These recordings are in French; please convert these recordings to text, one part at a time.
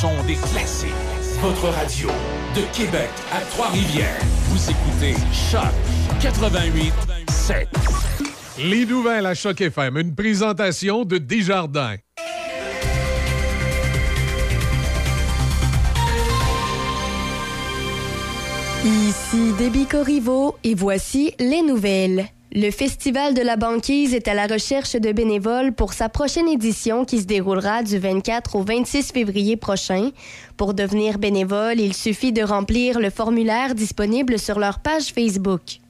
Son des classiques. Votre radio de Québec à Trois-Rivières. Vous écoutez Choc 88 7. Les nouvelles à Choc FM, une présentation de Desjardins. Ici Déby Corriveau et voici les nouvelles. Le Festival de la banquise est à la recherche de bénévoles pour sa prochaine édition qui se déroulera du 24 au 26 février prochain. Pour devenir bénévole, il suffit de remplir le formulaire disponible sur leur page Facebook.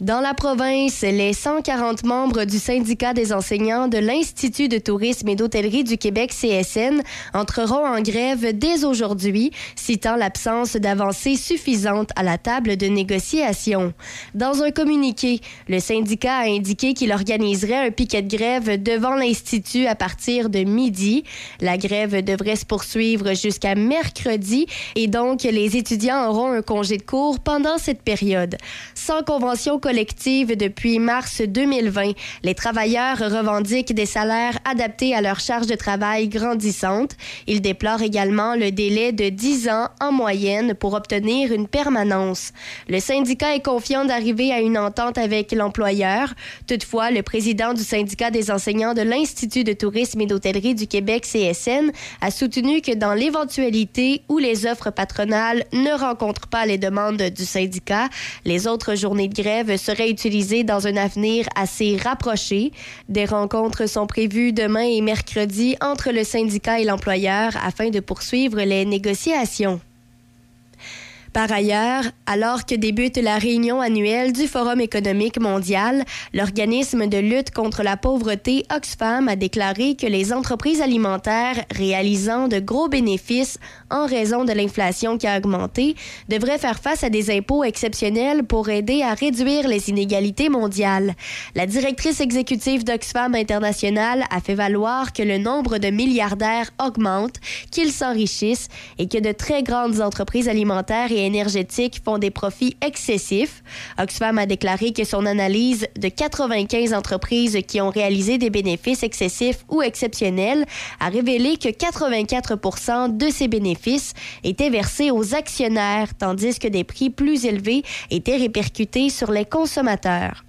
Dans la province, les 140 membres du syndicat des enseignants de l'Institut de tourisme et d'hôtellerie du Québec CSN entreront en grève dès aujourd'hui, citant l'absence d'avancées suffisantes à la table de négociation. Dans un communiqué, le syndicat a indiqué qu'il organiserait un piquet de grève devant l'Institut à partir de midi. La grève devrait se poursuivre jusqu'à mercredi et donc les étudiants auront un congé de cours pendant cette période. Sans convention collective depuis mars 2020. Les travailleurs revendiquent des salaires adaptés à leur charge de travail grandissante. Ils déplorent également le délai de 10 ans en moyenne pour obtenir une permanence. Le syndicat est confiant d'arriver à une entente avec l'employeur. Toutefois, le président du syndicat des enseignants de l'Institut de tourisme et d'hôtellerie du Québec, CSN, a soutenu que dans l'éventualité où les offres patronales ne rencontrent pas les demandes du syndicat, les autres journées de grève serait utilisé dans un avenir assez rapproché. Des rencontres sont prévues demain et mercredi entre le syndicat et l'employeur afin de poursuivre les négociations. Par ailleurs, alors que débute la réunion annuelle du Forum économique mondial, l'organisme de lutte contre la pauvreté Oxfam a déclaré que les entreprises alimentaires réalisant de gros bénéfices en raison de l'inflation qui a augmenté devraient faire face à des impôts exceptionnels pour aider à réduire les inégalités mondiales. La directrice exécutive d'Oxfam International a fait valoir que le nombre de milliardaires augmente, qu'ils s'enrichissent et que de très grandes entreprises alimentaires et énergétiques font des profits excessifs. Oxfam a déclaré que son analyse de 95 entreprises qui ont réalisé des bénéfices excessifs ou exceptionnels a révélé que 84% de ces bénéfices étaient versés aux actionnaires, tandis que des prix plus élevés étaient répercutés sur les consommateurs.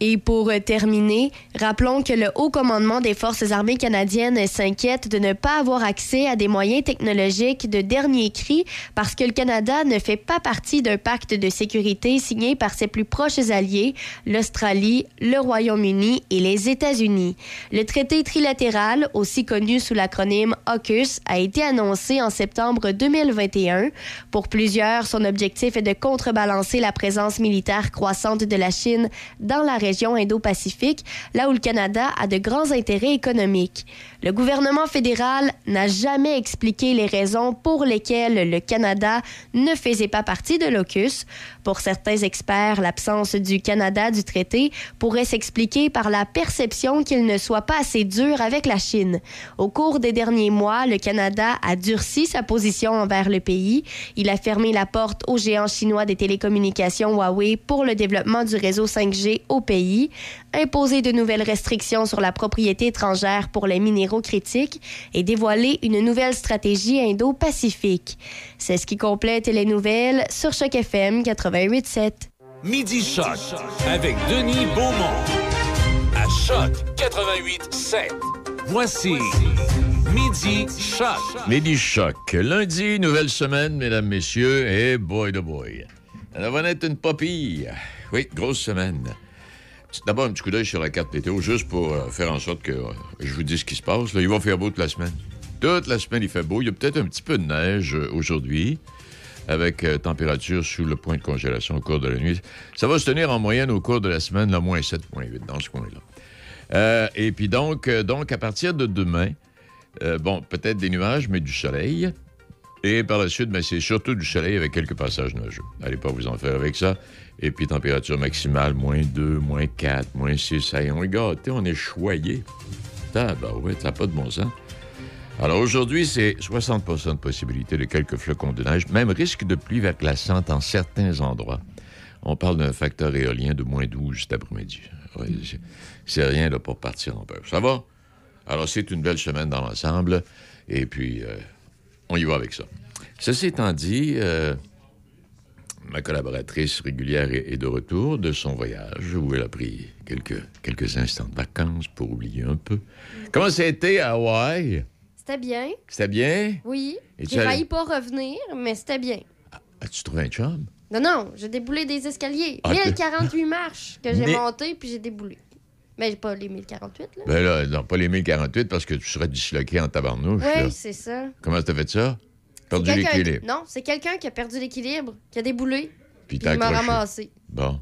Et pour terminer, rappelons que le haut commandement des Forces armées canadiennes s'inquiète de ne pas avoir accès à des moyens technologiques de dernier cri parce que le Canada ne fait pas partie d'un pacte de sécurité signé par ses plus proches alliés, l'Australie, le Royaume-Uni et les États-Unis. Le traité trilatéral, aussi connu sous l'acronyme AUKUS, a été annoncé en septembre 2021. Pour plusieurs, son objectif est de contrebalancer la présence militaire croissante de la Chine dans la région Indo-Pacifique, là où le Canada a de grands intérêts économiques. Le gouvernement fédéral n'a jamais expliqué les raisons pour lesquelles le Canada ne faisait pas partie de l'AUKUS. Pour certains experts, l'absence du Canada du traité pourrait s'expliquer par la perception qu'il ne soit pas assez dur avec la Chine. Au cours des derniers mois, le Canada a durci sa position envers le pays. Il a fermé la porte aux géants chinois des télécommunications Huawei pour le développement du réseau 5G au pays, imposé de nouvelles restrictions sur la propriété étrangère pour les minéraux critiques et dévoilé une nouvelle stratégie indo-pacifique. C'est ce qui complète les nouvelles sur Choc FM 88.7. Midi Choc avec Denis Beaumont. À Choc 88.7. Voici Midi Choc. Midi Choc. Lundi, nouvelle semaine, mesdames, messieurs, et boy de boy. Ça va être une papille. Oui, grosse semaine. D'abord, un petit coup d'œil sur la carte météo, juste pour euh, faire en sorte que euh, je vous dise ce qui se passe. Il va faire beau toute la semaine. Toute la semaine, il fait beau. Il y a peut-être un petit peu de neige euh, aujourd'hui, avec température sous le point de congélation au cours de la nuit. Ça va se tenir en moyenne au cours de la semaine, là, moins 7,8 dans ce coin-là. et puis donc, donc, à partir de demain, bon, peut-être des nuages, mais du soleil. Et par la suite, mais c'est surtout du soleil avec quelques passages nuageux. Allez pas vous en faire avec ça. Et puis, température maximale, moins 2, moins 4, moins 6. Hey, on est gâté, on est choyé. ouais, ça n'a pas de bon sens. Alors aujourd'hui, c'est 60% de possibilité de quelques flocons de neige, même risque de pluie verglaçante en certains endroits. On parle d'un facteur éolien de moins 12 cet après-midi. c'est rien là, pour partir en peur. Ça va? Alors, c'est une belle semaine dans l'ensemble. Et puis, euh, on y va avec ça. Ceci étant dit, euh, ma collaboratrice régulière est, de retour de son voyage où elle a pris quelques, quelques instants de vacances pour oublier un peu. Comment ça a été à Hawaï? C'était bien, C'était bien? oui. J'ai failli pas revenir, mais c'était bien. As-tu trouvé un chum? Non, non, j'ai déboulé des escaliers. Ah, 1048 marches que j'ai Mais- montées, puis j'ai déboulé. Mais pas les 1048, là. Ben là, non, pas les 1048 parce que tu serais disloqué en tabarnouche. oui, c'est ça. Comment t'as fait ça? Perdu l'équilibre. Non, c'est quelqu'un qui a perdu l'équilibre, qui a déboulé, Puis il m'a ramassé. Bon.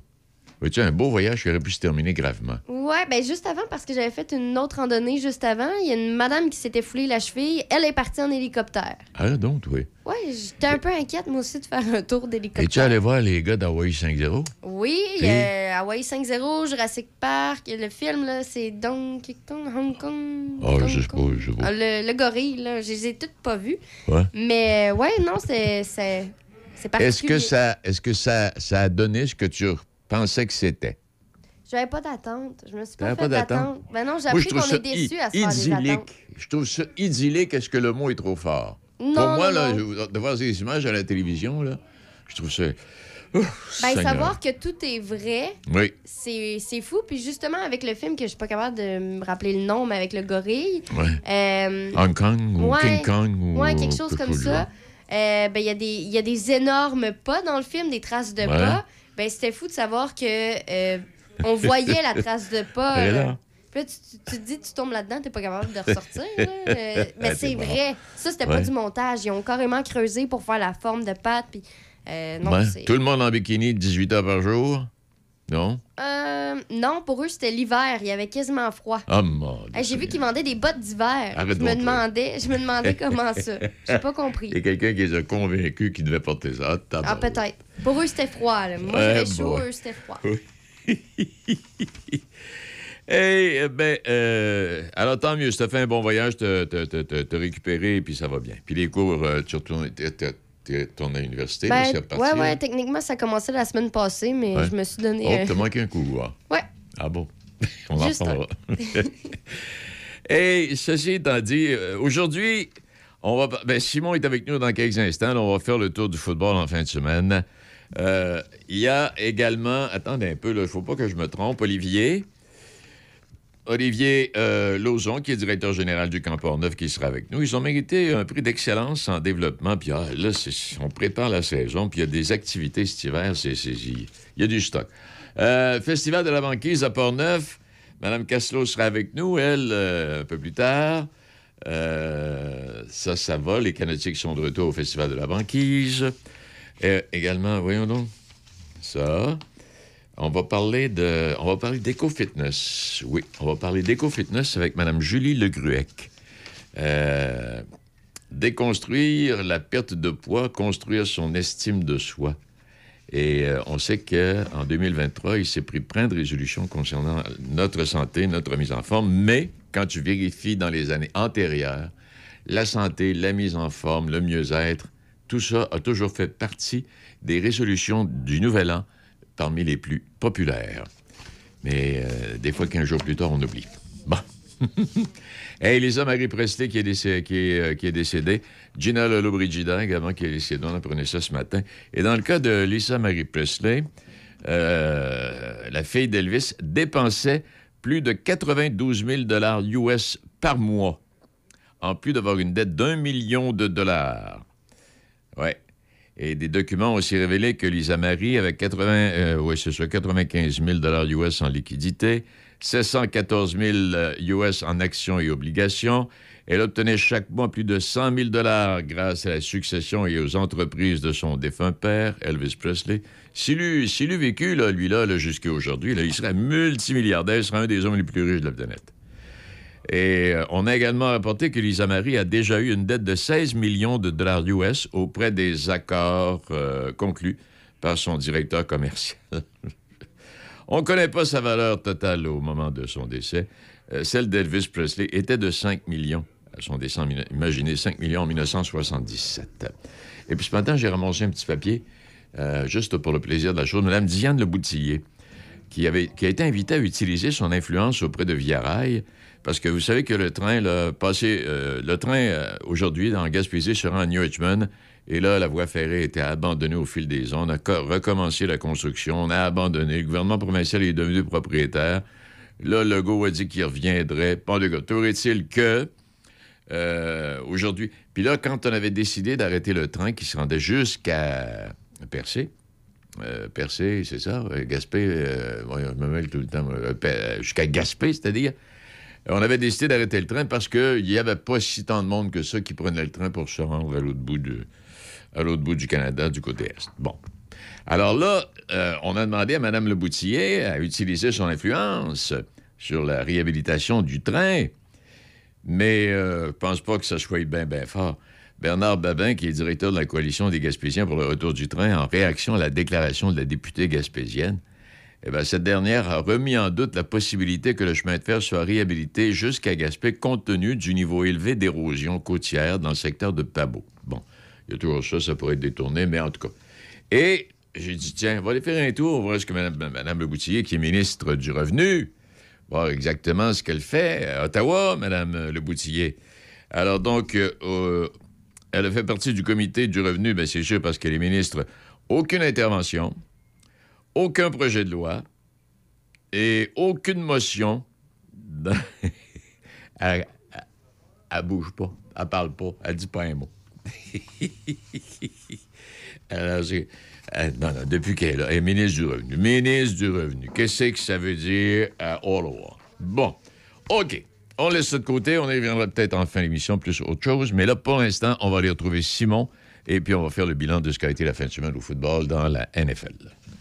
Vois-tu, un beau voyage qui aurait pu se terminer gravement. Ouais, ben juste avant, parce que j'avais fait une autre randonnée juste avant, il y a une madame qui s'était foulée la cheville. Elle est partie en hélicoptère. Ah, donc, oui. Ouais, j'étais un peu inquiète, moi aussi, de faire un tour Es-tu d'hélicoptère. allé voir les gars d'Hawaii 5-0? Oui, Puis? euh, Hawaii 5-0, Jurassic Park, le film, là, c'est Donkey Kong, Hong Kong. Ah, Hong je sais pas, je sais pas. Ah, le, le gorille, là, je les ai toutes pas vues. Ouais. Mais euh, ouais, non, c'est c'est c'est particulier. Est-ce que, ça, est-ce que ça, ça a donné ce que tu pensais que c'était? J'avais pas d'attente. Je me suis pas fait pas d'attente? Ben non, j'ai appris qu'on est déçus i- à se faire des idyllique. attentes. Je trouve ça idyllique. Est-ce que le mot est trop fort? Non, Pour moi, non, là, non. de voir ces images à la télévision, là, je trouve ça... Ouf, Ben, savoir que tout est vrai, Oui, c'est fou. Puis justement, avec le film, que je suis pas capable de me rappeler le nom, mais avec le gorille, ouais. euh, Hong Kong ou Ouais. King Kong ou... ouais, quelque chose comme ça, genre. euh, ben, il y, a des- il y a des énormes pas dans le film, des traces de Ouais. pas. Ben, c'était fou de savoir que euh, on voyait la trace de pas. Là. là. Puis là, tu, tu- tu te dis, tu tombes là-dedans, t'es pas capable de ressortir. là. Euh, mais c'est vrai. Ça, c'était pas Ouais. du montage. Ils ont carrément creusé pour faire la forme de patte. Puis, euh, non, Tout le monde en bikini 18 heures par jour? Non? Euh, non, pour eux, c'était l'hiver. Il y avait quasiment froid. Ah, mon Dieu J'ai vu qu'ils vendaient des bottes d'hiver. Arrête Je me demandais, je me demandais comment ça. J'ai pas compris. Il y a quelqu'un qui les a convaincus qu'ils devaient porter ça. Ah, peut-être. Pour eux, c'était froid. là. Moi, j'avais chaud, eux, c'était froid. Eh eh ben, euh, alors tant mieux, si t'as fait un bon voyage, t'as récupéré, puis ça va bien. Puis les cours, euh, tu retournes, l'université, là, Ben, c'est reparti. ouais, ouais, là? techniquement, ça commençait la semaine passée, mais Ouais. je me suis donné. Oh, euh, t'as manqué un coup, hein? Ouais. Ah bon? On en Juste un. reparlera. Et ceci étant dit, euh, aujourd'hui, on va. Ben, Simon est avec nous dans quelques instants. là, on va faire le tour du football en fin de semaine. Euh, Il y a également. Attendez un peu, il ne faut pas que je me trompe. Olivier. Olivier euh, Lauzon, qui est directeur général du Camp Neuf, qui sera avec nous. Ils ont mérité un prix d'excellence en développement. Puis ah, là, on prépare la saison, puis il y a des activités cet hiver. Il y a du stock. Euh, Festival de la banquise à Port-Neuf. Madame Casselot sera avec nous, elle, euh, un peu plus tard. Euh, ça, ça va. Les canotiques sont de retour au Festival de la banquise. Également, voyons donc, ça. On va parler d'éco-fitness. Oui, on va parler d'éco-fitness avec Madame Julie Legruec. Euh, déconstruire la perte de poids, construire son estime de soi. Et euh, on sait qu'en 2023, il s'est pris plein de résolutions concernant notre santé, notre mise en forme, mais quand tu vérifies dans les années antérieures, la santé, la mise en forme, le mieux-être, tout ça a toujours fait partie des résolutions du Nouvel An parmi les plus populaires. Mais euh, des fois, 15 jours plus tard, on oublie. Bon. Et Lisa Marie Presley qui est, décédée, qui est, euh, qui est décédée. Gina Lollobrigida également qui est décédée. On apprenait ça ce matin. Et dans le cas de Lisa Marie Presley, euh, la fille d'Elvis dépensait plus de 92 000 dollars US par mois, en plus d'avoir une dette d'un million de dollars. Ouais. Et des documents ont aussi révélé que Lisa Marie avait 80, euh, oui, ça, 95 000 US en liquidité, 714 000 US en actions et obligations. Elle obtenait chaque mois plus de 100 000 grâce à la succession et aux entreprises de son défunt père, Elvis Presley. S'il eût, vécu, là, lui-là, là, jusqu'à aujourd'hui, il serait multimilliardaire, il serait un des hommes les plus riches de la planète. Et euh, on a également rapporté que Lisa Marie a déjà eu une dette de 16 millions de dollars US auprès des accords euh, conclus par son directeur commercial. on ne connaît pas sa valeur totale au moment de son décès. Euh, celle d'Elvis Presley était de 5 millions à son décès. Imaginez 5 millions en 1977. Et puis ce matin, j'ai ramassé un petit papier, juste pour le plaisir de la chose. Madame Diane Le Boutillier, qui, avait, qui a été invité à utiliser son influence auprès de Via parce que vous savez que le train, là, passé, euh, le train euh, aujourd'hui dans Gaspésie se rend à New Richmond. Et là, la voie ferrée été abandonnée au fil des ans. On a recommencé la construction. On a abandonné. Le gouvernement provincial est devenu propriétaire. Là, Legault a dit qu'il reviendrait. Pas de gars. est-il que euh, aujourd'hui. Puis là, quand on avait décidé d'arrêter le train qui se rendait jusqu'à Percé, Percé, c'est ça, Gaspé, euh, je me mêle tout le temps, jusqu'à Gaspé, c'est-à-dire, on avait décidé d'arrêter le train parce qu'il n'y avait pas si tant de monde que ça qui prenait le train pour se rendre à l'autre bout, du Canada, du côté Est. Bon. Alors là, on a demandé à Mme Leboutillier à utiliser son influence sur la réhabilitation du train. Mais euh, je pense pas que ça soit bien, bien fort. Bernard Babin, qui est directeur de la coalition des Gaspésiens pour le retour du train, en réaction à la déclaration de la députée gaspésienne, eh bien, cette dernière a remis en doute la possibilité que le chemin de fer soit réhabilité jusqu'à Gaspé compte tenu du niveau élevé d'érosion côtière dans le secteur de Pabot. Bon, il y a toujours ça, ça pourrait être détourné, mais en tout cas. Et j'ai dit, tiens, on va aller faire un tour, voir ce que Mme, Mme Le Boutillier, qui est ministre du Revenu, voir exactement ce qu'elle fait à Ottawa, Mme Le Boutillier. Alors donc, euh, euh, elle fait partie du comité du revenu, bien c'est sûr parce qu'elle est ministre. Aucune intervention, aucun projet de loi et aucune motion. elle, bouge pas, elle parle pas, elle dit pas un mot. Alors, euh, non, non, depuis qu'elle est là. Elle est ministre du Revenu. Ministre du Revenu. Qu'est-ce que ça veut dire à Ottawa? Bon. OK. On laisse ça de côté. On y reviendra peut-être en fin d'émission, plus autre chose. Mais là, pour l'instant, on va aller retrouver Simon et puis on va faire le bilan de ce qu'a été la fin de semaine au football dans la NFL.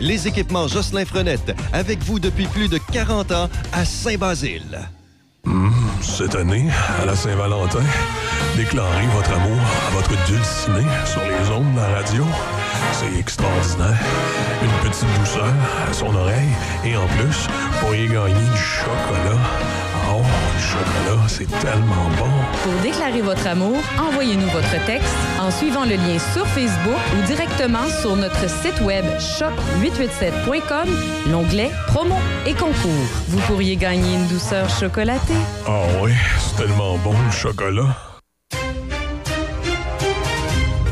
Les équipements Jocelyn Frenette, avec vous depuis plus de 40 ans à Saint-Basile. Mmh, cette année, à la Saint-Valentin, déclarez votre amour à votre dulciné sur les ondes de la radio. C'est extraordinaire. Une petite douceur à son oreille et en plus, pour y gagner du chocolat. Oh, le chocolat, c'est tellement bon. Pour déclarer votre amour, envoyez-nous votre texte en suivant le lien sur Facebook ou directement sur notre site web choc887.com, l'onglet promo et concours. Vous pourriez gagner une douceur chocolatée. Ah oui, c'est tellement bon le chocolat.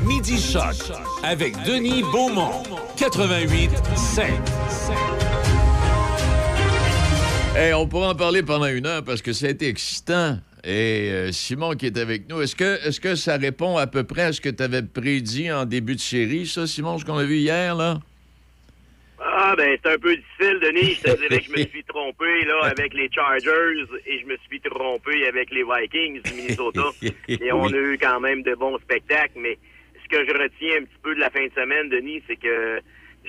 Midi Choc avec Denis Beaumont, 88 5. Hey, on pourra en parler pendant une heure parce que ça a été excitant. Et euh, Simon qui est avec nous, est-ce que, est que ça répond à peu près à ce que tu avais prédit en début de série, ça, Simon, ce qu'on a vu hier, là? Ah, ben, c'est un peu difficile, Denis. Je te dirais que je me suis trompé, là, avec les Chargers et je me suis trompé avec les Vikings du Minnesota. et on a eu quand même de bons spectacles, mais ce que je retiens un petit peu de la fin de semaine, Denis, c'est que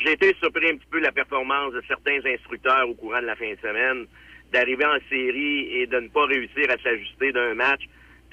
j'ai été surpris un petit peu de la performance de certains instructeurs au courant de la fin de semaine, d'arriver en série et de ne pas réussir à s'ajuster d'un match.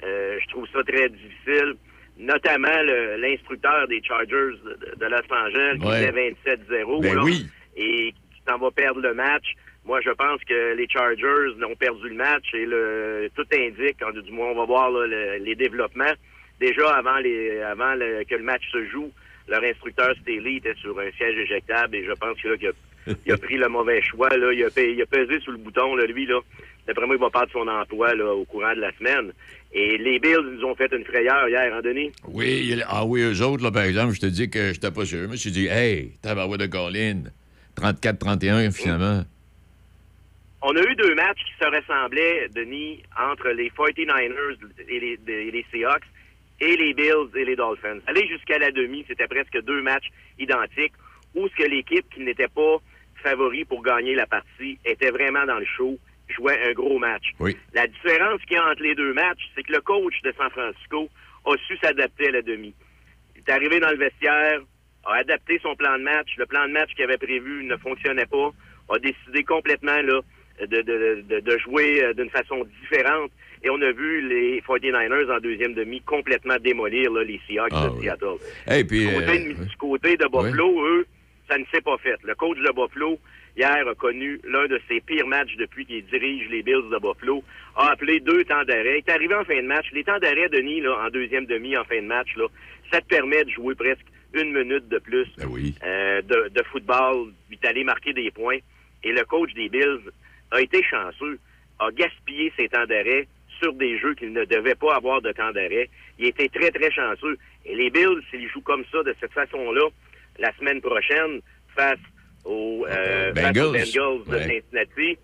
Euh, je trouve ça très difficile. Notamment l'instructeur des Chargers de, Los Angeles qui fait 27-0 ben oui. et qui s'en va perdre le match. Moi, je pense que les Chargers ont perdu le match et le, tout indique, du moins on va voir les développements. Déjà avant, les, avant que le match se joue, leur instructeur Staley était sur un siège éjectable et je pense que là, qu'il a, il a pris le mauvais choix. Là. Il, a, il a pesé sur le bouton, là, lui. Là. D'après moi, il va perdre son emploi là, au courant de la semaine. Et les Bills nous ont fait une frayeur hier, hein, Denis? Oui, ah oui, eux autres, là, par exemple, je te dis que je pas sûr. Je me suis dit, hey, tabarouette de Colin, 34-31, finalement. On a eu deux matchs qui se ressemblaient, Denis, entre les 49ers et les, et les Seahawks et les Bills et les Dolphins. Aller jusqu'à la demi, c'était presque deux matchs identiques où ce que l'équipe qui n'était pas favoris pour gagner la partie, étaient vraiment dans le show, jouaient un gros match. Oui. La différence qu'il y a entre les deux matchs, c'est que le coach de San Francisco a su s'adapter à la demi. Il est arrivé dans le vestiaire, a adapté son plan de match. Le plan de match qu'il avait prévu ne fonctionnait pas. A décidé complètement là, de, de, de, de jouer euh, d'une façon différente. Et on a vu les 49ers en deuxième demi complètement démolir là, les Seahawks Ah, de oui. Seattle. Puis, du, côté, euh, de- du côté de Buffalo, eux, ça ne s'est pas fait. Le coach de Buffalo, hier, a connu l'un de ses pires matchs depuis qu'il dirige les Bills de Buffalo, a appelé deux temps d'arrêt. Il est arrivé en fin de match. Les temps d'arrêt, Denis, là, en deuxième demi, en fin de match, là, ça te permet de jouer presque une minute de plus Ben oui. euh, de, de football, puis d'aller marquer des points. Et le coach des Bills a été chanceux, a gaspillé ses temps d'arrêt sur des jeux qu'il ne devait pas avoir de temps d'arrêt. Il était très, très chanceux. Et les Bills, s'ils jouent comme ça, de cette façon-là, la semaine prochaine, face aux, euh, face aux Bengals. De Ouais. Cincinnati,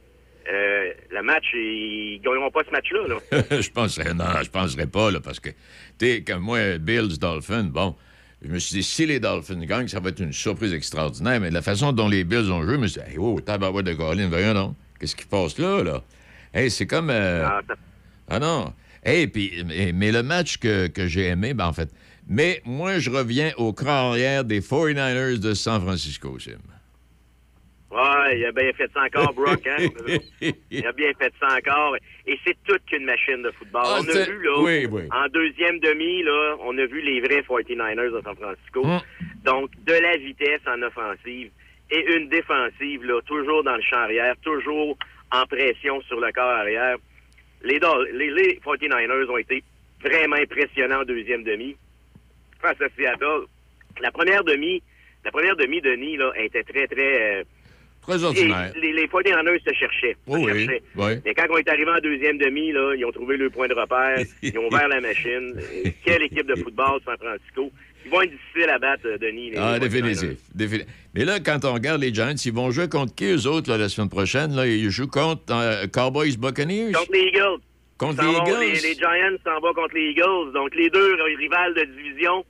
euh, le match, ils gagneront pas ce match-là. Là. je penserais, non, je penserais pas, là, parce que, tu sais, comme moi, Bills, Dolphins, bon, je me suis dit, si les Dolphins gagnent, ça va être une surprise extraordinaire, mais de la façon dont les Bills ont joué, je me suis dit, hey, oh, tabarouette de Colin, voyons donc, qu'est-ce qui passe là, là? Hey, c'est comme... euh, Ah, ça- ah non. Hey, puis, mais, le match que, que j'ai aimé, ben en fait, mais moi, je reviens au cran arrière des 49ers de San Francisco, Sim. Ouais, il a bien fait ça encore, Brock. Hein? il a bien fait ça encore. Et c'est toute qu'une machine de football. Ah, on a vu, là, oui, oui. en deuxième demi, là, on a vu les vrais 49ers de San Francisco. Hum. Donc, de la vitesse en offensive et une défensive, là, toujours dans le champ arrière, toujours en pression sur le corps arrière. Les, Dol- les, les 49ers ont été vraiment impressionnants en deuxième demi face à Seattle. La première demi, la première demi, Denis, là, était très, très... euh, Très ordinaire. les, les 49ers se cherchaient. se Oui, oui, cherchaient. oui. Mais quand on est arrivé en deuxième demi, là, ils ont trouvé le point de repère, ils ont ouvert la machine. Quelle équipe de football, San Francisco. Ils vont être difficiles à battre, euh, Denis. les Ah, 49ers. définitif. défini- Mais là, quand on regarde les Giants, ils vont jouer contre qui, eux autres, là, la semaine prochaine? Là, ils jouent contre euh, Cowboys Buccaneers? Contre les Eagles. Contre les Eagles? Les, les Giants s'en vont contre les Eagles. Donc, les deux rivales de division.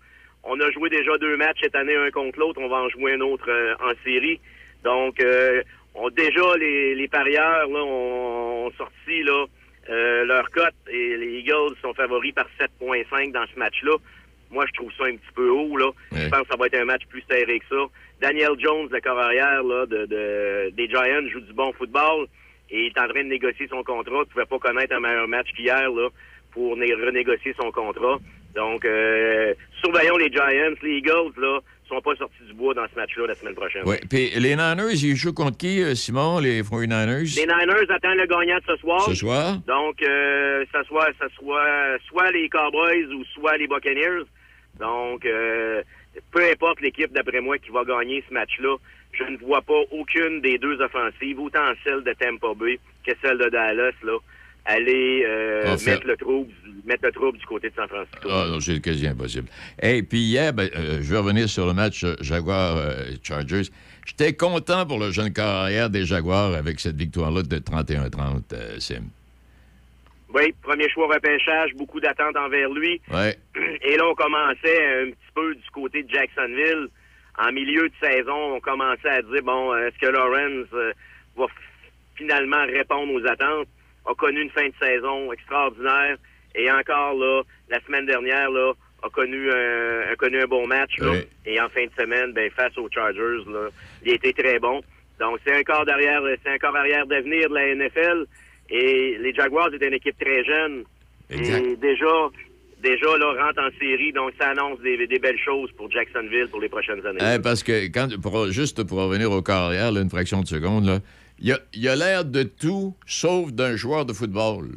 On a joué déjà deux matchs cette année, un contre l'autre. On va en jouer un autre euh, en série. Donc, euh, on, déjà, les, les parieurs là, ont, ont sorti là, euh, leur cote et les Eagles sont favoris par 7,5 dans ce match-là. Moi, je trouve ça un petit peu haut. Là. Ouais. Je pense que ça va être un match plus serré que ça. Daniel Jones, le corps arrière là, de, de- des Giants, joue du bon football et il est en train de négocier son contrat. Il ne pouvait pas connaître un meilleur match qu'hier là, pour né- renégocier son contrat. Donc, euh, surveillons les Giants. Les Eagles, là, sont pas sortis du bois dans ce match-là la semaine prochaine. Oui. Puis les Niners, ils jouent contre qui, euh, Simon, les 49ers? Les Niners attendent le gagnant de ce soir. Ce soir? Donc, euh, ça soit, ça soit soit les Cowboys ou soit les Buccaneers. Donc, euh, peu importe l'équipe, d'après moi, qui va gagner ce match-là, je ne vois pas aucune des deux offensives, autant celle de Tampa Bay que celle de Dallas, là, aller euh, mettre, le trouble, mettre le trouble du côté de San Francisco. Ah, non, c'est quasi impossible. Et puis hier, ben, euh, je vais revenir sur le match Jaguar-Chargers. J'étais content pour le jeune carrière des Jaguars avec cette victoire-là de 31-30, euh, Sim. Oui, premier choix repêchage, beaucoup d'attentes envers lui. Ouais. Et là, on commençait un petit peu du côté de Jacksonville. En milieu de saison, on commençait à dire, bon, est-ce que Lawrence euh, va finalement répondre aux attentes? A connu une fin de saison extraordinaire. Et encore, là, la semaine dernière, là, a connu un, a connu un bon match. Là. Oui. Et en fin de semaine, ben, face aux Chargers, là, il a été très bon. Donc, c'est un corps d'arrière, c'est un corps arrière d'avenir de la NFL. Et les Jaguars étaient une équipe très jeune. Exact. Et déjà, déjà, là, rentre en série, donc ça annonce des, des belles choses pour Jacksonville pour les prochaines années. Hein, parce que, quand, pour- juste pour revenir au carrière, là, une fraction de seconde, là, il a, il a l'air de tout sauf d'un joueur de football.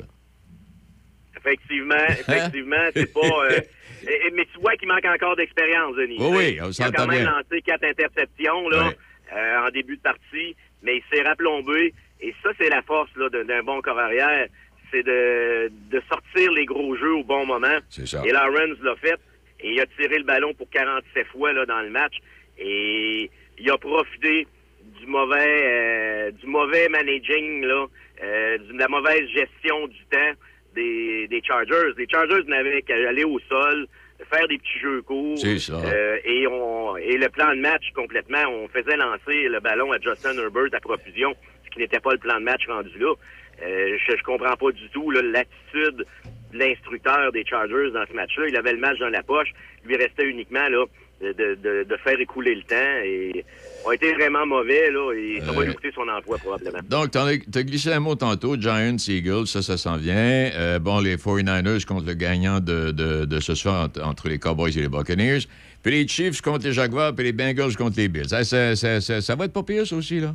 Effectivement, effectivement, c'est pas. euh, et- mais tu vois qu'il manque encore d'expérience, Denis. Oui, oui, on Il a quand même bien. lancé quatre interceptions là, Ouais. euh, en début de partie, mais il s'est rapplombé. Et ça, c'est la force là, d'un bon corps arrière. C'est de, de sortir les gros jeux au bon moment. C'est ça. Et Lawrence l'a fait. Et il a tiré le ballon pour 47 fois là, dans le match. Et il a profité du mauvais euh, du mauvais managing, là, euh, de la mauvaise gestion du temps des, des Chargers. Les Chargers n'avaient qu'à aller au sol, faire des petits jeux courts. C'est ça. Euh, et, on, et le plan de match, complètement, on faisait lancer le ballon à Justin Herbert à profusion, qui n'était pas le plan de match rendu là. Euh, je, je comprends pas du tout l'attitude de l'instructeur des Chargers dans ce match-là. Il avait le match dans la poche. Il lui restait uniquement là, de, de, de faire écouler le temps. Et a été vraiment mauvais, là, et ça va lui coûter son emploi, probablement. Donc, tu as glissé un mot tantôt, Giants, Eagles, ça, ça s'en vient. Euh, bon, les 49ers contre le gagnant de, de, ce soir entre, entre, les Cowboys et les Buccaneers. Puis les Chiefs contre les Jaguars, puis les Bengals contre les Bills. Ça, ça, ça, ça va être pas pire, ça aussi, là?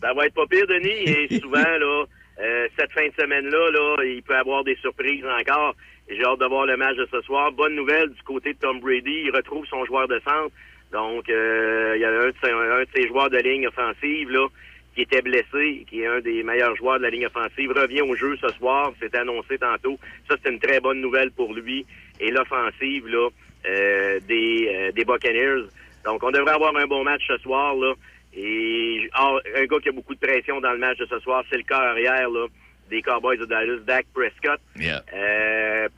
Ça va être pas pire, Denis, et souvent, là, euh, cette fin de semaine-là, là, il peut y avoir des surprises encore. J'ai hâte de voir le match de ce soir. Bonne nouvelle du côté de Tom Brady. Il retrouve son joueur de centre. Donc, euh, il y a un de, ses, un de, ses, joueurs de ligne offensive là, qui était blessé, qui est un des meilleurs joueurs de la ligne offensive, revient au jeu ce soir. C'est annoncé tantôt. Ça, c'est une très bonne nouvelle pour lui. Et l'offensive là, euh, des, euh, des Buccaneers. Donc, on devrait avoir un bon match ce soir. Là. Et oh, un gars qui a beaucoup de pression dans le match de ce soir, c'est le corps arrière là, des Cowboys de Dallas, Dak Prescott. Yeah. Euh,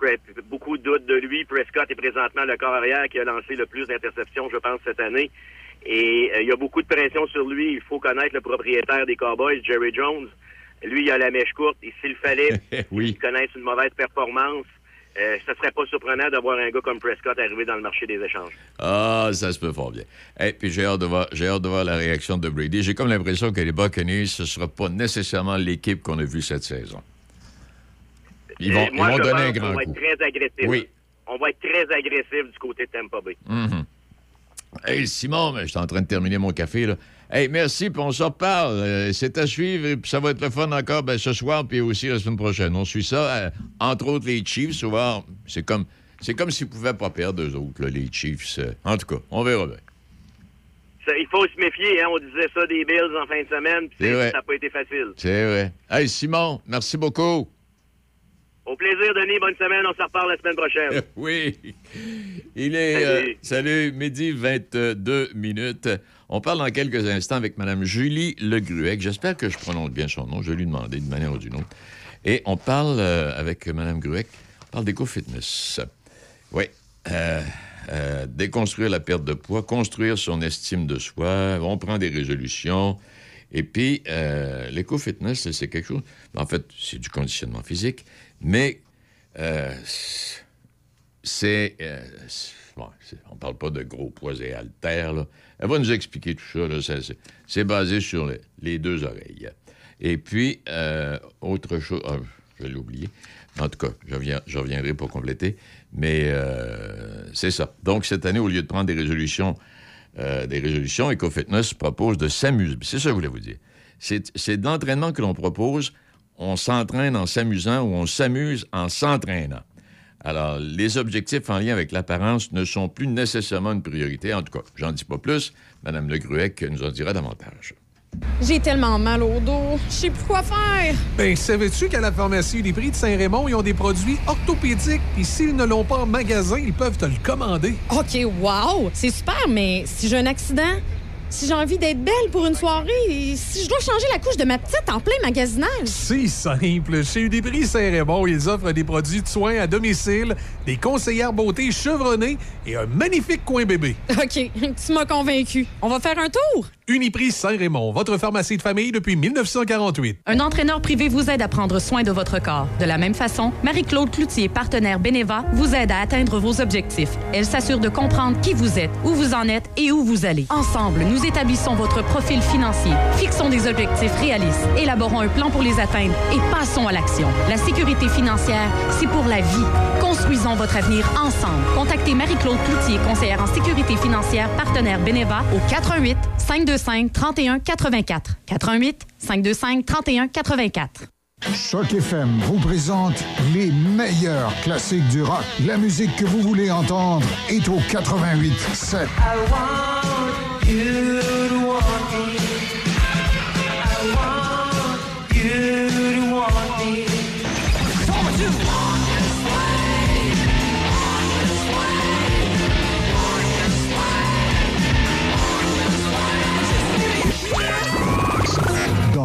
beaucoup de doutes de lui. Prescott est présentement le corps arrière qui a lancé le plus d'interceptions, je pense, cette année. Et euh, il y a beaucoup de pression sur lui. Il faut connaître le propriétaire des Cowboys, Jerry Jones. Lui, il a la mèche courte. Et s'il fallait oui. qu'il connaisse une mauvaise performance, euh, ce serait pas surprenant d'avoir un gars comme Prescott arriver dans le marché des échanges. Ah, ça se peut fort bien. Et puis j'ai hâte de voir, j'ai hâte de voir la réaction de Brady. J'ai comme l'impression que les Buccaneers, ce ne sera pas nécessairement l'équipe qu'on a vue cette saison. Ils vont, moi, ils vont je donner pense un grand qu'on va coup. être très agressif. Oui. On va être très agressif du côté de Tampa Bay. Mhm. Hey, Simon, je suis en train de terminer mon café, là. Hey, merci, puis on s'en reparle. Euh, c'est à suivre, et puis ça va être le fun encore ben, ce soir, puis aussi la semaine prochaine. On suit ça. euh, entre autres, les Chiefs, souvent, c'est comme, c'est comme s'ils pouvaient pas perdre, eux autres, là, les Chiefs. euh. en tout cas, on verra bien. Ça, il faut se méfier, hein. On disait ça des Bills en fin de semaine, puis ça n'a pas été facile. C'est vrai. Hey, Simon, merci beaucoup. Au plaisir, Denis. Bonne semaine. On se reparle la semaine prochaine. Oui. Il est, Salut. salut, midi 22 minutes. On parle dans quelques instants avec Mme Julie Legruec. J'espère que je prononce bien son nom. Je vais lui demander d'une manière ou d'une autre. Et on parle euh, avec Mme Gruec, on parle d'éco-fitness. Oui. Euh, euh, déconstruire la perte de poids, construire son estime de soi. On prend des résolutions. Et puis, l'éco-fitness, c'est quelque chose. En fait, c'est du conditionnement physique, mais c'est. On parle pas de gros poids et haltères. Elle va nous expliquer tout ça. c'est, basé sur les, deux oreilles. Et puis, euh, autre chose. ah, je l'ai oublié. En tout cas, je, reviendrai pour compléter. Mais euh, c'est ça. Donc, cette année, au lieu de prendre des résolutions, euh, des résolutions, EcoFitness propose de s'amuser. C'est ça que je voulais vous dire. C'est, c'est de l'entraînement que l'on propose. On s'entraîne en s'amusant ou on s'amuse en s'entraînant. Alors, les objectifs en lien avec l'apparence ne sont plus nécessairement une priorité. En tout cas, j'en dis pas plus. Madame Le Gruec nous en dira davantage. J'ai tellement mal au dos. Je sais plus quoi faire. Ben, savais-tu qu'à la pharmacie des prix de Saint-Raymond, ils ont des produits orthopédiques, puis s'ils ne l'ont pas en magasin, ils peuvent te le commander. OK, wow! C'est super, mais si j'ai un accident, si j'ai envie d'être belle pour une soirée, si je dois changer la couche de ma petite en plein magasinage. C'est simple. Chez Uniprix Saint-Raymond, ils offrent des produits de soins à domicile, des conseillères beauté chevronnées et un magnifique coin bébé. OK, tu m'as convaincu. On va faire un tour? Uniprix Saint-Raymond, votre pharmacie de famille depuis 1948. Un entraîneur privé vous aide à prendre soin de votre corps. De la même façon, Marie-Claude Cloutier, partenaire Beneva, vous aide à atteindre vos objectifs. Elle s'assure de comprendre qui vous êtes, où vous en êtes et où vous allez. Ensemble, nous établissons votre profil financier, fixons des objectifs réalistes, élaborons un plan pour les atteindre et passons à l'action. La sécurité financière, c'est pour la vie. Construisons votre avenir ensemble. Contactez Marie-Claude Cloutier, conseillère en sécurité financière, partenaire Beneva, au 88 525 31 84. 88 525 31 84. Choc FM vous présente les meilleurs classiques du rock. La musique que vous voulez entendre est au 88 7.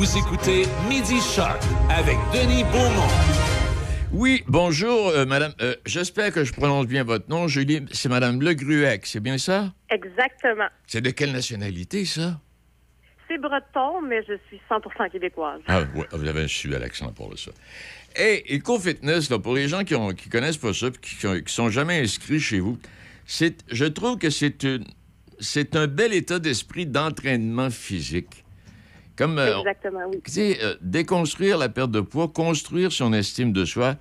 Vous écoutez Midi Choc avec Denis Beaumont. Oui, bonjour, euh, madame. Euh, J'espère que je prononce bien votre nom, Julie. C'est madame Le Gruec, c'est bien ça? Exactement. C'est de quelle nationalité, ça? C'est breton, mais je suis 100 québécoise. Ah, ouais, vous avez un super accent pour ça. Hey, Eco-Fitness, là, pour les gens qui ne qui connaissent pas ça et qui, ne sont jamais inscrits chez vous, c'est, je trouve que c'est un bel état d'esprit d'entraînement physique. Comme, euh, Exactement, oui. tu sais, euh, déconstruire la perte de poids, construire son estime de soi.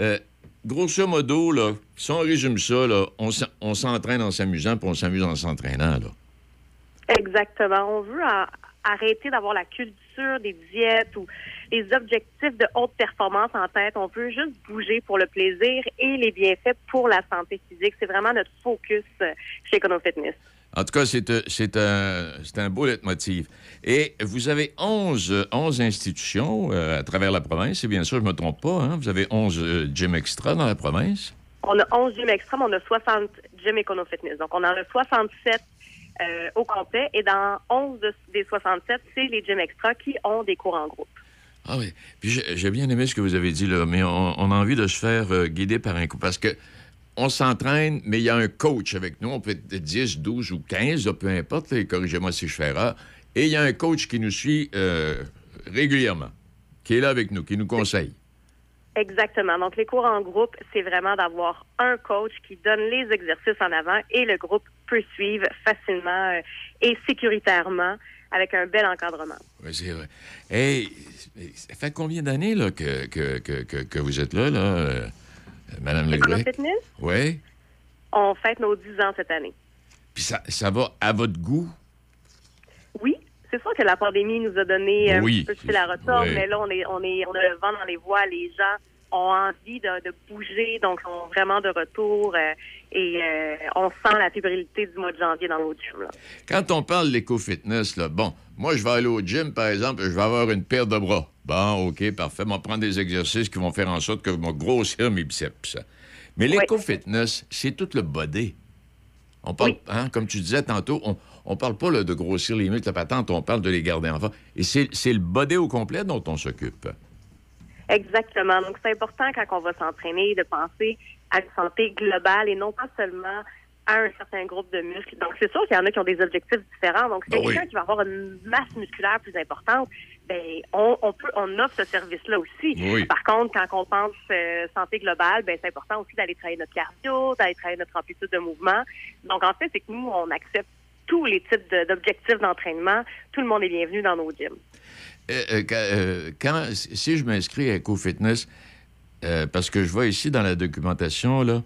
Euh, grosso modo, là, si on résume ça, là, on, s'entraîne en s'amusant, puis on s'amuse en s'entraînant. Exactement. On veut arrêter d'avoir la culture des diètes ou les objectifs de haute performance en tête. On veut juste bouger pour le plaisir et les bienfaits pour la santé physique. C'est vraiment notre focus chez Econo Fitness. En tout cas, c'est euh, c'est un, c'est un beau leitmotiv. Et vous avez 11, euh, 11 institutions euh, à travers la province, c'est bien sûr, je ne me trompe pas. Hein? Vous avez 11 euh, gyms extra dans la province. On a 11 gyms extrêmes, on a 60 gyms Econo Fitness. Donc, on en a 67 euh, au complet. Et dans 11 de- des 67, c'est les gyms extra qui ont des cours en groupe. Ah oui. Puis j'ai j'ai bien aimé ce que vous avez dit, là, mais on, on a envie de se faire euh, guider par un coup. Parce que on s'entraîne, mais il y a un coach avec nous. On peut être 10, 12 ou 15, là, peu importe. Corrigez-moi si je fais erreur. Et il y a un coach qui nous suit euh, régulièrement, qui est là avec nous, qui nous conseille. Exactement. Donc, les cours en groupe, c'est vraiment d'avoir un coach qui donne les exercices en avant et le groupe peut suivre facilement euh, et sécuritairement avec un bel encadrement. Oui, c'est vrai. Hey, ça fait combien d'années là, que, que, que, que- que vous êtes là, là, Madame Econo Legrec? Fitness, Oui. on fête nos 10 ans cette année. Puis ça, ça va à votre goût? Oui, c'est sûr que la pandémie nous a donné un Oui. petit peu de retordre, Oui. mais là, on est, on est, on a le vent dans les voies. Les gens ont envie de, de bouger, donc sont vraiment de retour euh, et euh, on sent la fébrilité du mois de janvier dans gyms. là. Quand on parle d'éco-fitness, là, bon, moi, je vais aller au gym, par exemple, je vais avoir une paire de bras. Bon, OK, parfait. Je vais prendre des exercices qui vont faire en sorte que je vais grossir mes biceps. Mais l'éco-fitness, c'est tout le body. On parle, hein, comme tu disais tantôt, on, on parle pas là, de grossir les muscles, la patente, on parle de les garder en forme. Et c'est le body au complet dont on s'occupe. Exactement. Donc, c'est important quand on va s'entraîner de penser à une santé globale et non pas seulement à un certain groupe de muscles. Donc, c'est sûr qu'il y en a qui ont des objectifs différents. Donc, si Ben oui. quelqu'un qui va avoir une masse musculaire plus importante, ben, on, on peut, on offre ce service-là aussi. Oui. Par contre, quand on pense euh, santé globale, ben, c'est important aussi d'aller travailler notre cardio, d'aller travailler notre amplitude de mouvement. Donc, en fait, c'est que nous, on accepte tous les types de- d'objectifs d'entraînement. Tout le monde est bienvenu dans nos gyms. Euh, euh, quand, euh, si je m'inscris à EcoFitness, euh, parce que je vois ici dans la documentation, là,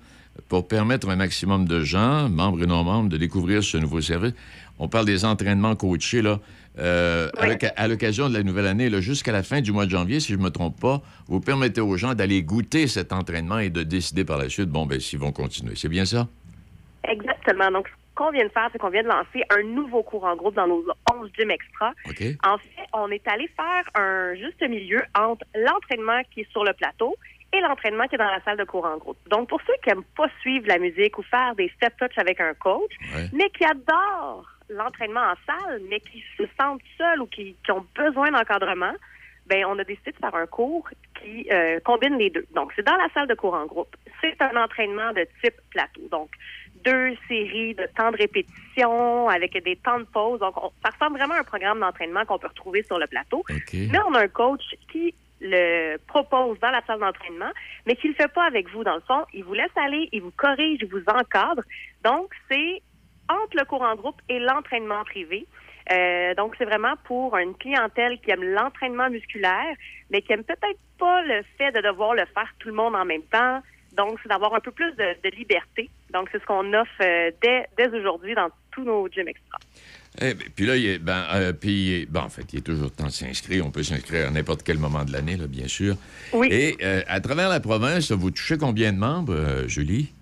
pour permettre un maximum de gens, membres et non-membres, de découvrir ce nouveau service, on parle des entraînements coachés, là, euh, à l'oc- à l'occasion de la nouvelle année, jusqu'à la fin du mois de janvier, si je ne me trompe pas, vous permettez aux gens d'aller goûter cet entraînement et de décider par la suite, bon, ben, s'ils vont continuer. C'est bien ça? Exactement. Donc, ce qu'on vient de faire, c'est qu'on vient de lancer un nouveau cours en groupe dans nos 11 gyms extra. OK. En fait, on est allé faire un juste milieu entre l'entraînement qui est sur le plateau et l'entraînement qui est dans la salle de cours en groupe. Donc, pour ceux qui n'aiment pas suivre la musique ou faire des step touch avec un coach, Ouais. mais qui adorent l'entraînement en salle, mais qui se sentent seuls ou qui, qui ont besoin d'encadrement, ben on a décidé de faire un cours qui euh, combine les deux. Donc, c'est dans la salle de cours en groupe. C'est un entraînement de type plateau. Donc, deux séries de temps de répétition avec des temps de pause. Donc, on- ça ressemble vraiment à un programme d'entraînement qu'on peut retrouver sur le plateau. Mais on a un coach qui le propose dans la salle d'entraînement, mais qui le fait pas avec vous. Dans le fond, il vous laisse aller, il vous corrige, il vous encadre. Donc, c'est entre le cours en groupe et l'entraînement privé. Euh, donc, c'est vraiment pour une clientèle qui aime l'entraînement musculaire, mais qui aime peut-être pas le fait de devoir le faire tout le monde en même temps. Donc, c'est d'avoir un peu plus de, de liberté. Donc, c'est ce qu'on offre euh, dès, dès aujourd'hui dans tous nos gyms extra. Eh ben, puis là, il est, ben, euh, puis, ben, en fait, il est toujours temps de s'inscrire. On peut s'inscrire à n'importe quel moment de l'année, là, bien sûr. Oui. Et euh, à travers la province, vous touchez combien de membres, euh, Julie?